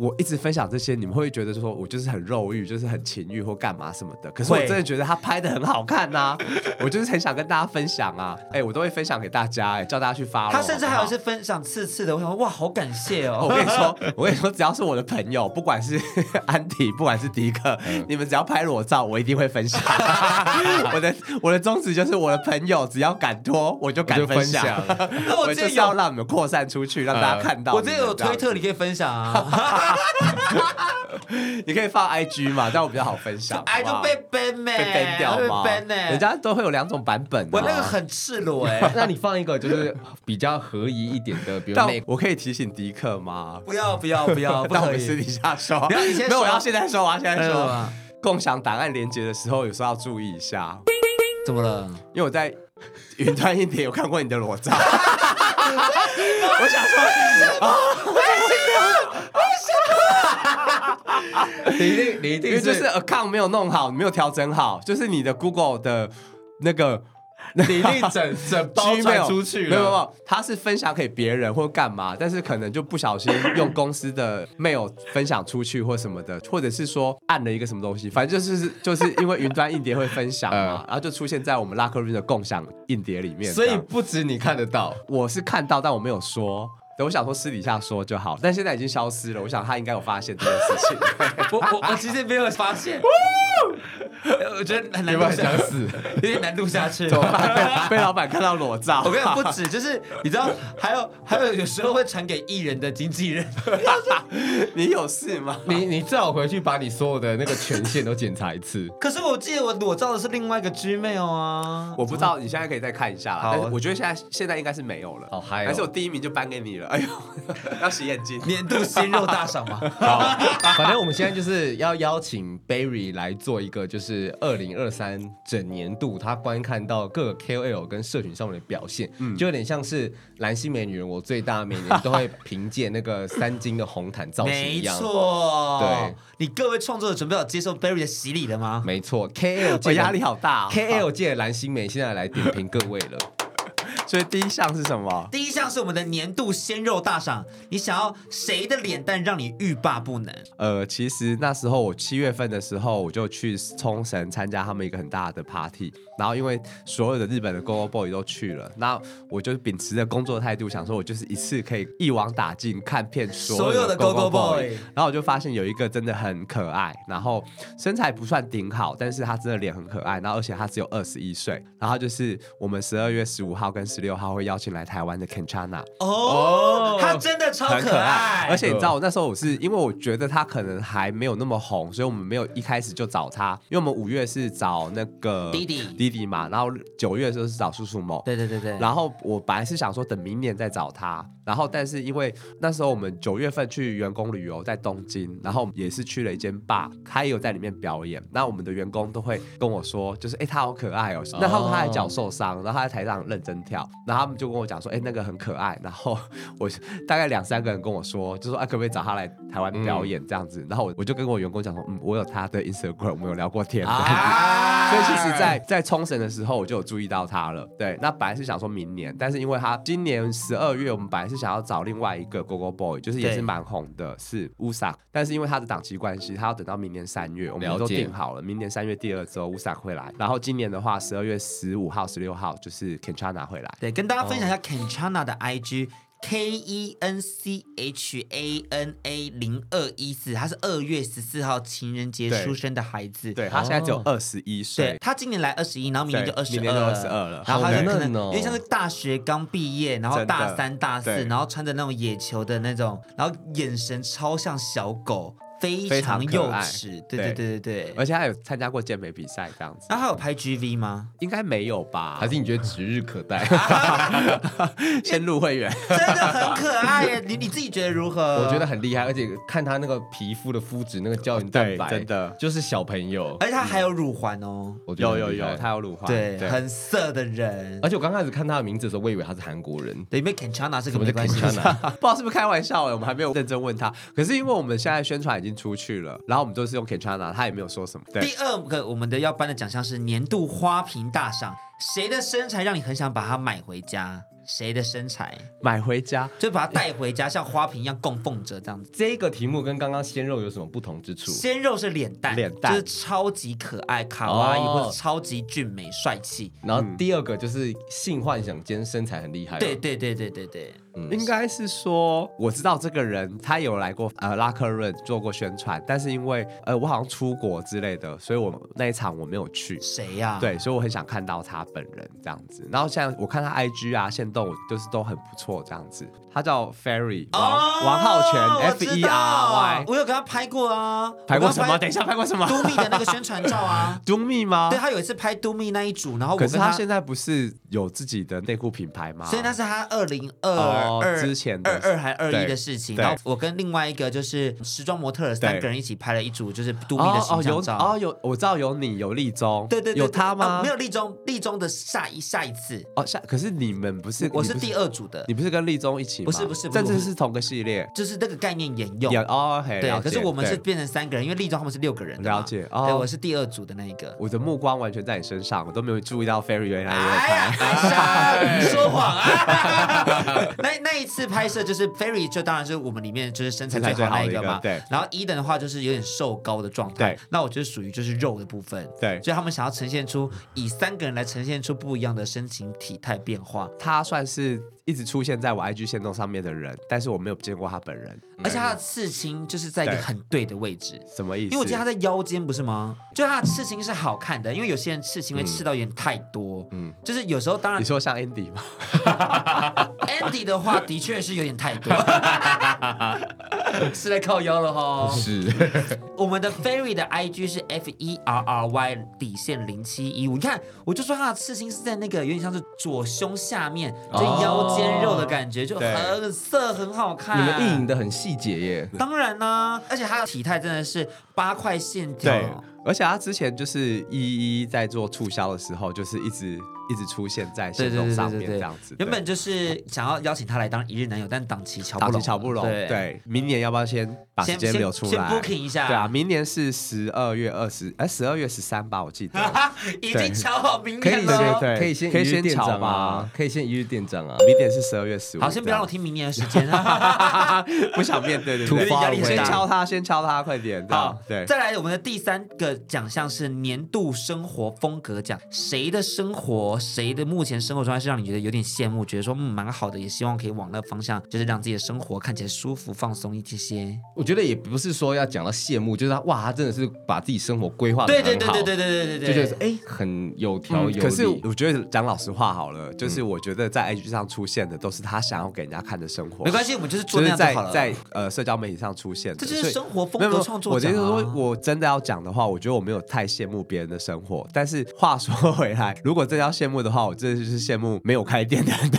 [SPEAKER 4] 我一直分享这些，你们会觉得说我就是很肉欲，就是很情欲或干嘛什么的。可是我真的觉得他拍的很好看呐、啊，我就是很想跟大家分享啊。哎、欸，我都会分享给大家、欸，哎，叫大家去发。
[SPEAKER 2] 他甚至还有一些分享次次的，我想说哇，好感谢哦。
[SPEAKER 4] 我跟你说，我跟你说，只要是我的朋友，不管是 安迪，不管是迪克，嗯、你们只要拍裸照，我一定会分享。我的我的宗旨就是，我的朋友只要敢脱，我就敢分享。我，我就是要让你们扩散出去，让大家看到。
[SPEAKER 2] 我这有推特，你可以分享啊。
[SPEAKER 4] 你可以放 IG 嘛，这样我比较好分享。
[SPEAKER 2] I 就被 ban
[SPEAKER 4] 被 ban 掉吗？人家都会有两种版本。
[SPEAKER 2] 我那个很赤裸哎，
[SPEAKER 3] 那你放一个就是比较合宜一点的，比如
[SPEAKER 4] 我可以提醒迪克吗？
[SPEAKER 2] 不要不要不要，
[SPEAKER 4] 不要 我们私底下说。
[SPEAKER 2] 不要你先说，
[SPEAKER 4] 没有，我要现在说，我要现在说。共享档案连接的时候，有时候要注意一下。
[SPEAKER 2] 怎么了？
[SPEAKER 4] 因为我在云端硬碟有看过你的裸照。我想说啊。
[SPEAKER 3] 你一定，你一定，
[SPEAKER 4] 因为就是 account 没有弄好，没有调整好，就是你的 Google 的那个，
[SPEAKER 3] 你一定整整包传出去了。
[SPEAKER 4] 没 有没有，他是分享给别人或干嘛，但是可能就不小心用公司的 mail 分享出去或什么的，或者是说按了一个什么东西，反正就是就是因为云端硬碟会分享嘛，然后就出现在我们 Locker 的共享硬碟里面。
[SPEAKER 3] 所以不止你看得到，
[SPEAKER 4] 我是看到，但我没有说。我想说私底下说就好，但现在已经消失了。我想他应该有发现这件事情。
[SPEAKER 2] 我我我其实没有发现。我觉得很难录下去，有点难度下去。
[SPEAKER 4] 怎么办？被老板看到裸照。
[SPEAKER 2] 我跟你讲，不止，就是你知道，还有还有，有时候会传给艺人的经纪人。
[SPEAKER 4] 你有事吗？
[SPEAKER 3] 你你最好回去把你所有的那个权限都检查一次。
[SPEAKER 2] 可是我记得我裸照的是另外一个 Gmail 啊。
[SPEAKER 4] 我不知道，你现在可以再看一下了。好，我觉得现在现在应该是没有了。哦，还还是我第一名就颁给你了。哎呦，要洗眼睛，
[SPEAKER 2] 年度鲜肉大赏嘛。
[SPEAKER 3] 好，反正我们现在就是要邀请 Berry 来做一个，就是二零二三整年度他观看到各个 KOL 跟社群上面的表现，嗯，就有点像是蓝心美女人我最大，每年都会凭借那个三金的红毯造型一样。
[SPEAKER 2] 没错，
[SPEAKER 3] 对，
[SPEAKER 2] 你各位创作者准备好接受 Berry 的洗礼了吗？
[SPEAKER 3] 没错，KOL 界
[SPEAKER 4] 压力好大
[SPEAKER 3] ，KOL 界的蓝心美现在来点评各位了。
[SPEAKER 4] 所以第一项是什么？
[SPEAKER 2] 第一项是我们的年度鲜肉大赏。你想要谁的脸蛋让你欲罢不能？
[SPEAKER 4] 呃，其实那时候我七月份的时候，我就去冲绳参加他们一个很大的 party。然后因为所有的日本的 Go Go Boy 都去了，那我就秉持着工作态度，想说我就是一次可以一网打尽，看遍所有的 Go Go Boy。然后我就发现有一个真的很可爱，然后身材不算顶好，但是他真的脸很可爱。然后而且他只有二十一岁。然后就是我们十二月十五号跟十六号会邀请来台湾的 Kenchana
[SPEAKER 2] 哦，他真的超可爱，
[SPEAKER 4] 而且你知道我那时候我是因为我觉得他可能还没有那么红，所以我们没有一开始就找他，因为我们五月是找那个
[SPEAKER 2] 弟弟。
[SPEAKER 4] 弟弟嘛，然后九月的时候是找叔叔某，
[SPEAKER 2] 对对对对，
[SPEAKER 4] 然后我本来是想说等明年再找他，然后但是因为那时候我们九月份去员工旅游在东京，然后也是去了一间 bar，他也有在里面表演，那我们的员工都会跟我说，就是哎他好可爱哦，那他说他的脚受伤，然后他在台上认真跳。然后他们就跟我讲说，哎，那个很可爱。然后 我大概两三个人跟我说，就说啊，可不可以找他来台湾表演这样子？然后我我就跟我员工讲说，嗯，我有他的 Instagram，我们有聊过天。啊 所以其实在，在在冲绳的时候，我就有注意到他了。对，那本来是想说明年，但是因为他今年十二月，我们本来是想要找另外一个 Gogo Boy，就是也是蛮红的，是 Usak，但是因为他的档期关系，他要等到明年三月，我们都定好了，明年三月第二周 Usak 会来。然后今年的话，十二月十五号、十六号就是 Kenchana 会来。
[SPEAKER 2] 对，跟大家分享一下 Kenchana 的 IG。K E N C H A N A 零二一四，他是二月十四号情人节出生的孩子。
[SPEAKER 4] 对，他现在只有二十一岁。
[SPEAKER 2] 对，他今年来二十一，然后明年就二十二，
[SPEAKER 4] 明年就二十二了。
[SPEAKER 2] 然后他就可能因为像是大学刚毕业，然后大三、大四，然后穿着那种野球的那种，然后眼神超像小狗。非常幼稚，对对对对对，
[SPEAKER 4] 而且他有参加过健美比赛这样子。
[SPEAKER 2] 那他有拍 GV 吗？
[SPEAKER 4] 应该没有吧？
[SPEAKER 3] 还是你觉得指日可待？
[SPEAKER 4] 先入会员，
[SPEAKER 2] 真的很可爱耶！你你自己觉得如何？
[SPEAKER 3] 我觉得很厉害，而且看他那个皮肤的肤质，那个胶原蛋白，真的就是小朋友。
[SPEAKER 2] 而且他还有乳环哦，
[SPEAKER 4] 有有有，他有乳环，
[SPEAKER 2] 对，很色的人。
[SPEAKER 3] 而且我刚开始看他的名字的时候，我以为他是韩国人。
[SPEAKER 2] 对，因为 Kenchana 是什么关系？不知
[SPEAKER 4] 道是不是开玩笑哎，我们还没有认真问他。可是因为我们现在宣传已经。出去了，然后我们都是用 Kenchana，他也没有说什么。对，
[SPEAKER 2] 第二个我们的要颁的奖项是年度花瓶大赏，谁的身材让你很想把它买回家？谁的身材
[SPEAKER 4] 买回家，
[SPEAKER 2] 就把它带回家，像花瓶一样供奉着这样子。
[SPEAKER 3] 这个题目跟刚刚鲜肉有什么不同之处？
[SPEAKER 2] 鲜肉是脸蛋，脸蛋就是超级可爱、卡哇伊或者超级俊美、帅气。
[SPEAKER 3] 然后第二个就是性幻想兼身材很厉害。
[SPEAKER 2] 对对对对对对。
[SPEAKER 4] 嗯、应该是说，我知道这个人，他有来过呃拉克润做过宣传，但是因为呃我好像出国之类的，所以我那一场我没有去。
[SPEAKER 2] 谁呀、啊？
[SPEAKER 4] 对，所以我很想看到他本人这样子。然后现在我看他 IG 啊、现动，就是都很不错这样子。他叫 Ferry 王、哦、王浩全 F E R Y，
[SPEAKER 2] 我有跟他拍过啊。
[SPEAKER 4] 拍过什么？等一下，拍过什么
[SPEAKER 2] ？Do Me 的那个宣传照啊。
[SPEAKER 4] Do Me 吗？
[SPEAKER 2] 对，他有一次拍 Do Me 那一组，然后
[SPEAKER 4] 可是他现在不是有自己的内裤品牌吗？
[SPEAKER 2] 所以那是他二零二。二
[SPEAKER 4] 之前
[SPEAKER 2] 二二还二一的事情，然后我跟另外一个就是时装模特三个人一起拍了一组，就是度蜜的形象照。
[SPEAKER 4] 哦，有我知道有你有立中，
[SPEAKER 2] 对对，
[SPEAKER 4] 有他吗？
[SPEAKER 2] 没有立中，立中的下一下一次
[SPEAKER 4] 哦下，可是你们不是，
[SPEAKER 2] 我是第二组的，
[SPEAKER 4] 你不是跟立中一起吗？
[SPEAKER 2] 不是不是，
[SPEAKER 4] 但这是同个系列，
[SPEAKER 2] 就是那个概念沿用。
[SPEAKER 4] 哦，对，
[SPEAKER 2] 可是我们是变成三个人，因为立中他们是六个人。
[SPEAKER 4] 了解，
[SPEAKER 2] 对，我是第二组的那一个。
[SPEAKER 4] 我的目光完全在你身上，我都没有注意到 Ferry 原来也在拍。
[SPEAKER 2] 说谎啊！那那一次拍摄就是 Ferry，就当然是我们里面就是身材最好的那一个嘛。对。然后 Eden 的话就是有点瘦高的状态。对。那我觉得属于就是肉的部分。对。所以他们想要呈现出以三个人来呈现出不一样的身形体态变化。
[SPEAKER 4] 他算是一直出现在我 IG 线动上面的人，但是我没有见过他本人。
[SPEAKER 2] 而且他的刺青就是在一个很对的位置。
[SPEAKER 4] 什么意思？
[SPEAKER 2] 因为我记得他在腰间不是吗？就他的刺青是好看的，因为有些人刺青会刺到有点太多。嗯。就是有时候当然。
[SPEAKER 4] 你说像 Andy 吗？
[SPEAKER 2] Andy 的话的确是有点太多。是在靠腰了哈，
[SPEAKER 3] 是。
[SPEAKER 2] 我们的 Ferry 的 IG 是 F E R R Y 底线零七一五，你看，我就说他的刺青是在那个有点像是左胸下面，就腰间肉的感觉，就很色，很好看。
[SPEAKER 3] 你们意淫的很细节耶。
[SPEAKER 2] 当然呢，而且他的体态真的是八块线条。
[SPEAKER 4] 而且他之前就是一一在做促销的时候，就是一直一直出现在限动上面这样子。
[SPEAKER 2] 原本就是想要邀请他来当一日男友，但档期瞧不拢。
[SPEAKER 4] 瞧不拢。对，明年要不要先把时间留出来？
[SPEAKER 2] 先 booking 一下。
[SPEAKER 4] 对啊，明年是十二月二十，哎，十二月十三吧，我记得。
[SPEAKER 2] 已经敲好明年了。
[SPEAKER 3] 可以，可以先可以先乔吗？可以先一日店长啊。
[SPEAKER 4] 明年是十二月十五。
[SPEAKER 2] 好，先不要让我听明年的时间。
[SPEAKER 4] 不想面对，对对你。先敲他，先敲他，快点。好，对。
[SPEAKER 2] 再来我们的第三个。奖项是年度生活风格奖，谁的生活，谁的目前生活状态是让你觉得有点羡慕，觉得说嗯蛮好的，也希望可以往那个方向，就是让自己的生活看起来舒服放松一些些。
[SPEAKER 3] 我觉得也不是说要讲到羡慕，就是他哇，他真的是把自己生活规划的很好，对对对对对对对对，就觉得哎很有条有理。
[SPEAKER 4] 可是我觉得讲老实话好了，就是我觉得在 IG 上出现的都是他想要给人家看的生活。
[SPEAKER 2] 没关系，我们就是做那样就好了。
[SPEAKER 4] 在在呃社交媒体上出现的，
[SPEAKER 2] 这就是生活风格创作。
[SPEAKER 4] 我觉得说我真的要讲的话，我觉得我没有太羡慕别人的生活，但是话说回来，如果真要羡慕的话，我真的就是羡慕没有开店的人。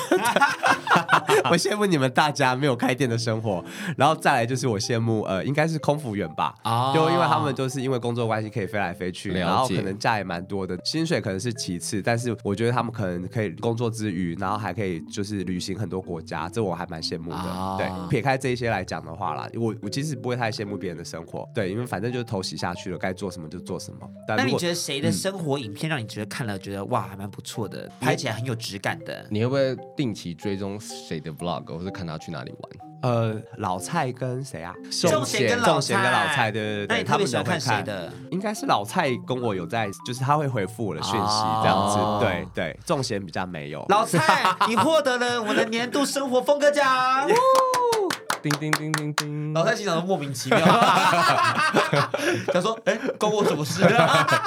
[SPEAKER 4] 我羡慕你们大家没有开店的生活，然后再来就是我羡慕呃，应该是空服员吧，哦、就因为他们就是因为工作关系可以飞来飞去，然后可能假也蛮多的，薪水可能是其次，但是我觉得他们可能可以工作之余，然后还可以就是旅行很多国家，这我还蛮羡慕的。哦、对，撇开这一些来讲的话啦，我我其实不会太羡慕别人的生活，对，因为反正就是头洗下去了，该做什么就做什么。但
[SPEAKER 2] 那你觉得谁的生活影片让你觉得看了觉得哇还蛮不错的，拍起来很有质感的？
[SPEAKER 3] 你会不会定期追踪谁的 vlog，或是看他去哪里玩？
[SPEAKER 4] 呃，老蔡跟谁啊？
[SPEAKER 2] 仲贤跟老蔡，
[SPEAKER 4] 对对对。
[SPEAKER 2] 那你特别喜欢看谁的？
[SPEAKER 4] 应该是老蔡跟我有在，就是他会回复我的讯息这样子。对对，仲贤比较没有。
[SPEAKER 2] 老蔡，你获得了我的年度生活风格奖。
[SPEAKER 3] 叮叮叮叮叮，
[SPEAKER 2] 老蔡心想说莫名其妙，他说：“哎、欸，关我什么事？”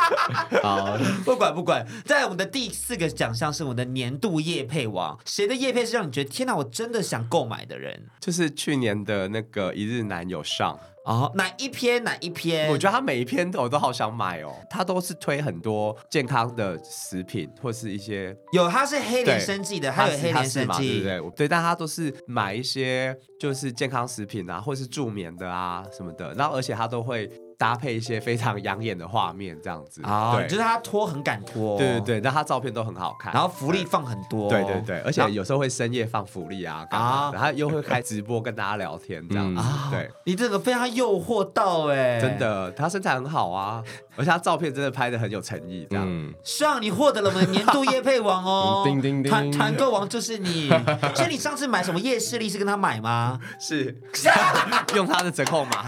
[SPEAKER 2] 好，不管不管。在我们的第四个奖项是我们的年度夜配王，谁的夜配是让你觉得天哪，我真的想购买的人？
[SPEAKER 4] 就是去年的那个一日男友上。
[SPEAKER 2] 哦，哪一篇哪一篇？
[SPEAKER 4] 我觉得他每一篇我都好想买哦。他都是推很多健康的食品或是一些
[SPEAKER 2] 有，他是黑莲生记的，他有黑莲生记，
[SPEAKER 4] 对不对？对，但他都是买一些就是健康食品啊，或是助眠的啊什么的。然后而且他都会。搭配一些非常养眼的画面，这样子。
[SPEAKER 2] 啊，对，就是他脱很敢脱，
[SPEAKER 4] 对对对，但他照片都很好看，
[SPEAKER 2] 然后福利放很多，
[SPEAKER 4] 对对对，而且有时候会深夜放福利啊，啊，然后又会开直播跟大家聊天这样子，对，
[SPEAKER 2] 你这个被他诱惑到哎，
[SPEAKER 4] 真的，他身材很好啊，而且他照片真的拍的很有诚意，这样，
[SPEAKER 2] 希望你获得了我们年度夜配王哦，叮叮叮，团团购王就是你，所以你上次买什么夜视力是跟他买吗？
[SPEAKER 4] 是，用他的折扣码。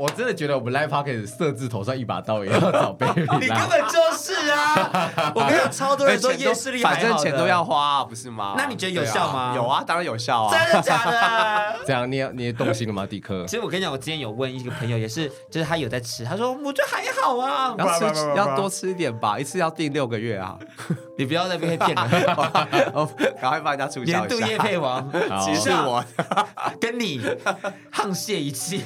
[SPEAKER 3] 我真的觉得我们 Live Podcast 设置头上一把刀也要找 Berry，
[SPEAKER 2] 你根本就是啊！我跟你讲，超多人说夜视力，
[SPEAKER 4] 反正钱都要花，不是吗？
[SPEAKER 2] 那你觉得有效吗？
[SPEAKER 4] 有啊，当然有效啊！
[SPEAKER 2] 真的假的？
[SPEAKER 3] 这样你也你也动心了吗，迪克？
[SPEAKER 2] 其实我跟你讲，我之前有问一个朋友，也是，就是他有在吃，他说我觉得还好啊，
[SPEAKER 4] 要吃要多吃一点吧，一次要订六个月啊！
[SPEAKER 2] 你不要再被骗了，
[SPEAKER 4] 赶快帮人家促销一下。
[SPEAKER 2] 年度夜配王，
[SPEAKER 4] 其实是我
[SPEAKER 2] 跟你沆瀣一气。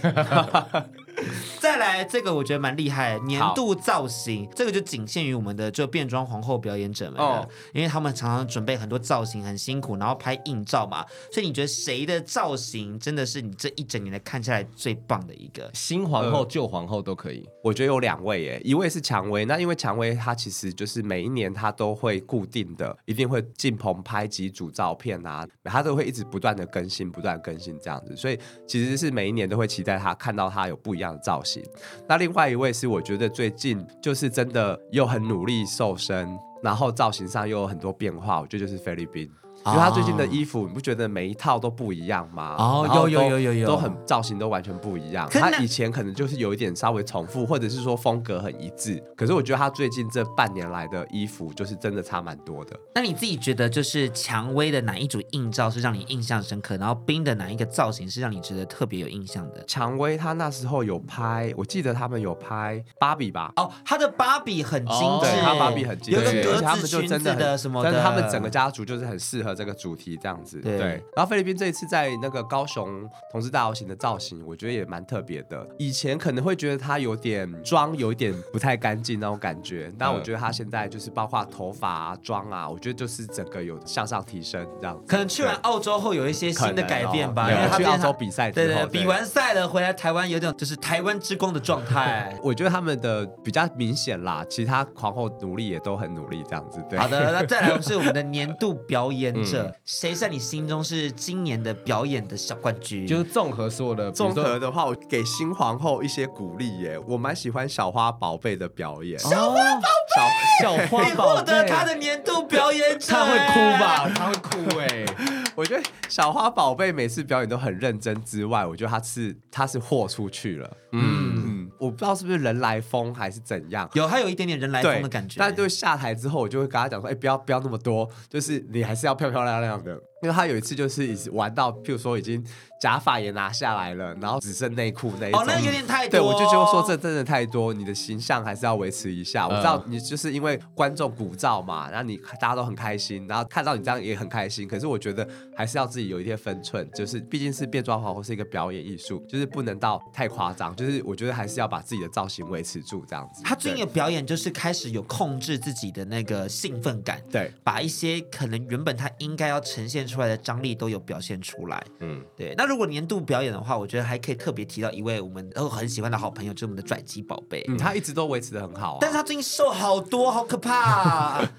[SPEAKER 2] 再来这个我觉得蛮厉害，年度造型这个就仅限于我们的就变装皇后表演者们了，哦、因为他们常常准备很多造型，很辛苦，然后拍硬照嘛。所以你觉得谁的造型真的是你这一整年来看下来最棒的一个？
[SPEAKER 3] 新皇后、旧皇后都可以。
[SPEAKER 4] 我觉得有两位耶，一位是蔷薇，那因为蔷薇她其实就是每一年她都会固定的，一定会进棚拍几组照片啊，她都会一直不断的更新，不断更新这样子，所以其实是每一年都会期待她看到她有不一样造型。那另外一位是我觉得最近就是真的又很努力瘦身，然后造型上又有很多变化，我觉得就是菲律宾。因为他最近的衣服，你不觉得每一套都不一样吗？
[SPEAKER 2] 哦，有有有有有，
[SPEAKER 4] 都很造型都完全不一样。他以前可能就是有一点稍微重复，或者是说风格很一致。可是我觉得他最近这半年来的衣服，就是真的差蛮多的。
[SPEAKER 2] 那你自己觉得，就是蔷薇的哪一组硬照是让你印象深刻？然后冰的哪一个造型是让你觉得特别有印象的？
[SPEAKER 4] 蔷薇他那时候有拍，我记得他们有拍芭比吧？
[SPEAKER 2] 哦，他的芭比很精致，
[SPEAKER 4] 他芭比很精致，
[SPEAKER 2] 有个格子裙子的什么的，
[SPEAKER 4] 但是他们整个家族就是很适合这个主题这样。子对，对，然后菲律宾这一次在那个高雄同志大游行的造型，我觉得也蛮特别的。以前可能会觉得他有点妆有一点不太干净那种感觉，但我觉得他现在就是包括头发啊、妆啊，我觉得就是整个有向上提升这样子。
[SPEAKER 2] 可能去完澳洲后有一些新的改变吧，
[SPEAKER 4] 因为他去澳洲比赛，
[SPEAKER 2] 对对，比完赛了回来台湾有点就是台湾之光的状态。
[SPEAKER 4] 我觉得他们的比较明显啦，其他皇后努力也都很努力这样子。对，
[SPEAKER 2] 好的，那再来是我们的年度表演者，谁是？在你心中是今年的表演的小冠军，
[SPEAKER 3] 就是综合所有的。
[SPEAKER 4] 综合的话，我给新皇后一些鼓励耶。我蛮喜欢小花宝贝的表演。
[SPEAKER 2] 小花宝贝，
[SPEAKER 3] 小小花宝贝，获
[SPEAKER 2] 得他的年度表演者，
[SPEAKER 3] 他会哭吧？他会哭哎。
[SPEAKER 4] 我觉得小花宝贝每次表演都很认真之外，我觉得他是他是豁出去了。嗯，我不知道是不是人来疯还是怎样，
[SPEAKER 2] 有他有一点点人来疯的感觉。
[SPEAKER 4] 但就下台之后，我就会跟他讲说：“哎，不要不要那么多，就是你还是要漂漂亮亮的。”因为他有一次就是玩到，譬如说已经假发也拿下来了，然后只剩内裤那一种。
[SPEAKER 2] 哦，那有点太多。
[SPEAKER 4] 对，我就觉得说这真的太多，你的形象还是要维持一下。我知道你就是因为观众鼓噪嘛，然后你大家都很开心，然后看到你这样也很开心。可是我觉得还是要自己有一些分寸，就是毕竟是变装皇后是一个表演艺术，就是不能到太夸张。就是我觉得还是要把自己的造型维持住这样子。
[SPEAKER 2] 他最近的表演就是开始有控制自己的那个兴奋感，
[SPEAKER 4] 对，
[SPEAKER 2] 把一些可能原本他应该要呈现出。出来的张力都有表现出来。嗯，对。那如果年度表演的话，我觉得还可以特别提到一位我们都很喜欢的好朋友，就是我们的拽鸡宝贝。
[SPEAKER 4] 嗯，他一直都维持的很好啊，
[SPEAKER 2] 但是他最近瘦好多，好可怕啊！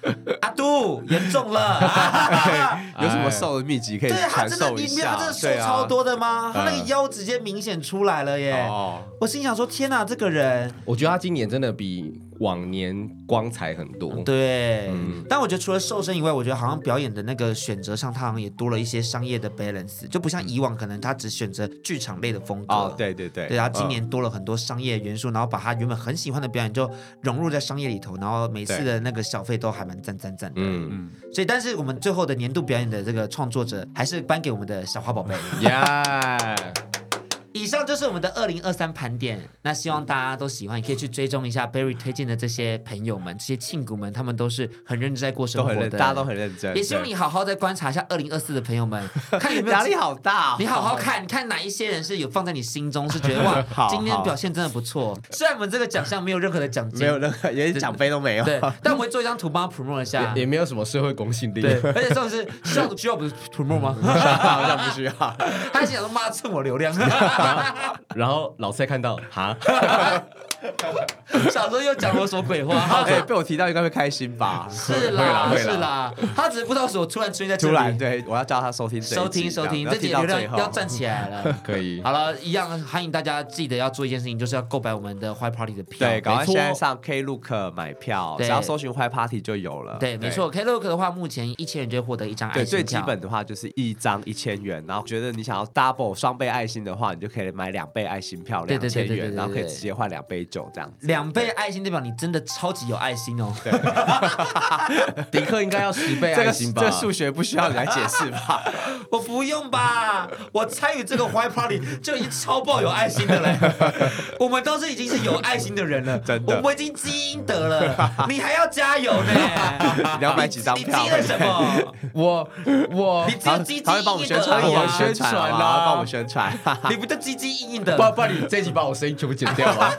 [SPEAKER 2] 阿杜严重了
[SPEAKER 4] 有什么瘦的秘籍可以传授一下？
[SPEAKER 2] 他真的瘦超多的吗？他那个腰直接明显出来了耶！我心想说，天哪，这个人，
[SPEAKER 3] 我觉得他今年真的比往年光彩很多。
[SPEAKER 2] 对，但我觉得除了瘦身以外，我觉得好像表演的那个选择上，他好像也多了一些商业的 balance，就不像以往可能他只选择剧场类的风格。
[SPEAKER 4] 哦，对对对，
[SPEAKER 2] 对啊，今年多了很多商业元素，然后把他原本很喜欢的表演就融入在商业里头，然后每次的那个小费都还蛮赞赞赞的。嗯嗯，所以但是我们最后的年度表演的这个创作者，还是颁给我们的小花宝贝。
[SPEAKER 3] 呀。
[SPEAKER 2] 以上就是我们的二零二三盘点，那希望大家都喜欢，也可以去追踪一下 Berry 推荐的这些朋友们，这些庆鼓们，他们都是很认真在过生活的，
[SPEAKER 4] 大家都很认真。
[SPEAKER 2] 也希望你好好再观察一下二零二四的朋友们，看有没有
[SPEAKER 4] 压力好大。
[SPEAKER 2] 你好好看，你看哪一些人是有放在你心中，是觉得哇，今天表现真的不错。虽然我们这个奖项没有任何的奖金，
[SPEAKER 4] 没有任何，连奖杯都没有，
[SPEAKER 2] 对，但我们会做一张图帮他 promote 一下，
[SPEAKER 3] 也没有什么社会公信力。
[SPEAKER 2] 对，而且这种是需要需要不是 promote 吗？
[SPEAKER 4] 好像不需要。
[SPEAKER 2] 他还想说妈蹭我流量。
[SPEAKER 3] 然后老蔡看到，哈，
[SPEAKER 2] 小时候又讲了什么鬼话？
[SPEAKER 4] 对，被我提到应该会开心吧？
[SPEAKER 2] 是啦，是啦，他只是不知道是我突然出现在这里。
[SPEAKER 4] 突然，对，我要叫他收听，
[SPEAKER 2] 收听，收听，这集流量要站起来了。
[SPEAKER 3] 可以。
[SPEAKER 2] 好了，一样欢迎大家记得要做一件事情，就是要购买我们的 White Party 的票。
[SPEAKER 4] 对，赶快现在上 Klook 买票，只要搜寻 White Party 就有了。
[SPEAKER 2] 对，没错，Klook 的话，目前一千元就会获得一张爱心票。
[SPEAKER 4] 对，最基本的话就是一张一千元，然后觉得你想要 double 双倍爱心的话，你就可以买两倍爱心票。两千元，然后可以直接换两杯酒，这样子。
[SPEAKER 2] 两倍爱心代表你真的超级有爱心哦。对，
[SPEAKER 3] 迪克应该要十倍爱心吧？
[SPEAKER 4] 这数学不需要你来解释吧？
[SPEAKER 2] 我不用吧？我参与这个 White Party 就已经超爆有爱心的嘞。我们都是已经是有爱心的人了，真的，我已经积阴德了。你还要加油呢？
[SPEAKER 4] 你要买几张票？
[SPEAKER 2] 你积了什么？
[SPEAKER 3] 我我，
[SPEAKER 2] 你只有积积阴德，
[SPEAKER 4] 帮我宣传，
[SPEAKER 3] 我宣传啦，
[SPEAKER 4] 帮我宣传。
[SPEAKER 2] 你不就积积阴阴的？
[SPEAKER 3] 不不，你。这集把我声音全部剪掉了，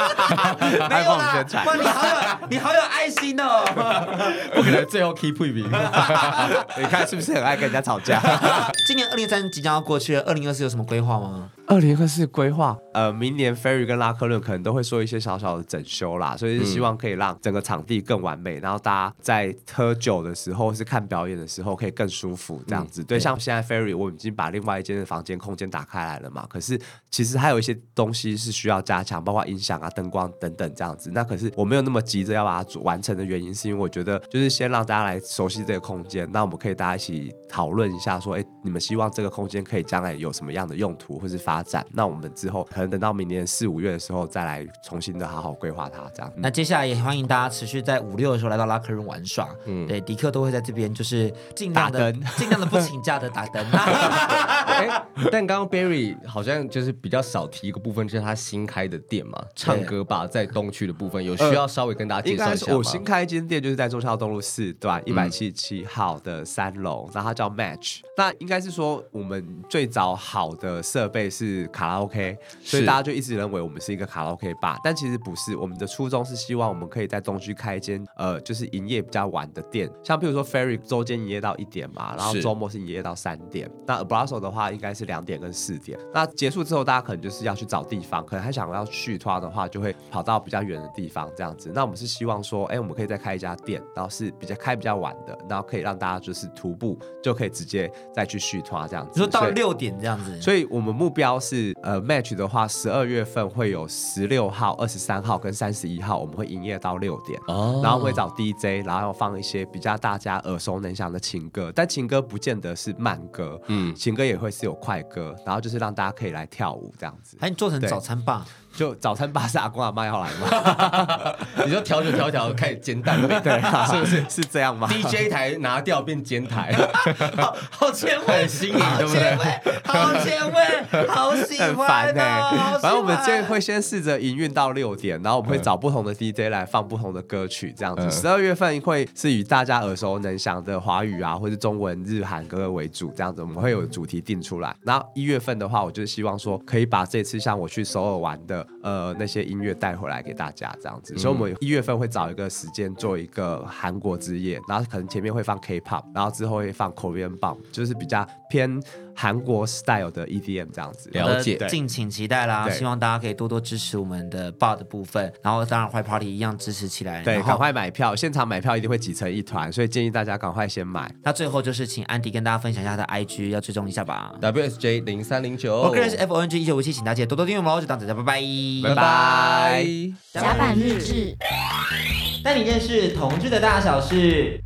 [SPEAKER 2] 没有啦！哇，你好有，你好有爱心哦！
[SPEAKER 3] 不可能最后 keep 一名，
[SPEAKER 4] 你看是不是很爱跟人家吵架？
[SPEAKER 2] 今年二零二三即将要过去了，二零二四有什么规划吗？
[SPEAKER 4] 二零二四规划，呃，明年 Ferry 跟拉克伦可能都会做一些小小的整修啦，所以是希望可以让整个场地更完美，然后大家在喝酒的时候或是看表演的时候可以更舒服，这样子。对，像现在 Ferry 我已经把另外一间的房间空间打开来了嘛，可是其实还有一些东西是需要加强，包括音响啊、灯光等等这样子。那可是我没有那么急着要把它完成的原因，是因为我觉得就是先让大家来熟悉这个空间，那我们可以大家一起讨论一下，说，哎，你们希望这个空间可以将来有什么样的用途或是发展？那我们之后可能等到明年四五月的时候再来重新的好好规划它，这样。
[SPEAKER 2] 那接下来也欢迎大家持续在五六的时候来到拉克润玩耍。嗯，对，迪克都会在这边，就是尽量的尽量的不请假的打灯。
[SPEAKER 3] 欸、但刚刚 Barry 好像就是比较少提一个部分，就是他新开的店嘛，唱歌吧，在东区的部分有需要稍微跟大家介绍一下
[SPEAKER 4] 我新开一间店就是在中孝东路四段一百七十七号的三楼，然后它叫 Match。那应该是说我们最早好的设备是卡拉 OK，所以大家就一直认为我们是一个卡拉 OK 吧，但其实不是。我们的初衷是希望我们可以在东区开一间呃，就是营业比较晚的店，像比如说 Ferry 周间营业到一点嘛，然后周末是营业到三点。那 Abrazo 的话应该是两点跟四点。那结束之后，大家可能就是要去找地方，可能还想要续拖的话，就会跑到比较远的地方这样子。那我们是希望说，哎、欸，我们可以再开一家店，然后是比较开比较晚的，然后可以让大家就是徒步就可以直接再去续拖这样子。
[SPEAKER 2] 你说到六点这样子，
[SPEAKER 4] 所以我们目标是呃 Match 的话，十二月份会有十六号、二十三号跟三十一号，我们会营业到六点，哦、然后会找 DJ，然后放一些比较大家耳熟能详的情歌，但情歌不见得是慢歌，嗯，情歌也会是有快歌，然后就是让大家可以来跳舞这样子，
[SPEAKER 2] 还做成早餐吧。
[SPEAKER 4] 就早餐巴士阿公阿妈要来吗？
[SPEAKER 3] 你就调酒调调开始煎蛋，
[SPEAKER 4] 对，是不是是这样吗
[SPEAKER 3] ？DJ 台拿掉变煎台，
[SPEAKER 2] 好好前卫，
[SPEAKER 3] 很新颖，对不对？
[SPEAKER 2] 好前卫，好好喜
[SPEAKER 4] 欢、呢、欸。反正我们今
[SPEAKER 2] 天
[SPEAKER 4] 会先试着营运到六点，然后我们会找不同的 DJ 来放不同的歌曲，这样子。十、嗯、二月份会是以大家耳熟能详的华语啊，或是中文、日韩歌为主，这样子我们会有主题定出来。然后一月份的话，我就是希望说可以把这次像我去首尔玩的呃那些音乐带回来给大家，这样子。嗯、所以我们一月份会找一个时间做一个韩国之夜，然后可能前面会放 K-pop，然后之后会放 Korean Bomb，就是比较偏。韩国 style 的 EDM 这样子，
[SPEAKER 3] 了解，
[SPEAKER 2] 敬请期待啦！希望大家可以多多支持我们的 BAR 的部分，然后当然坏 Party 一样支持起来，
[SPEAKER 4] 对，赶快买票，现场买票一定会挤成一团，所以建议大家赶快先买。
[SPEAKER 2] 那最后就是请安迪跟大家分享一下他的 IG，要追踪一下吧
[SPEAKER 3] ，WSJ 零三零九，
[SPEAKER 2] 我个人是 FONG 一九五七，请大家多多订阅我们哦，就当大家拜拜，
[SPEAKER 3] 拜拜。
[SPEAKER 1] 甲板日志，带你认识同志的大小事。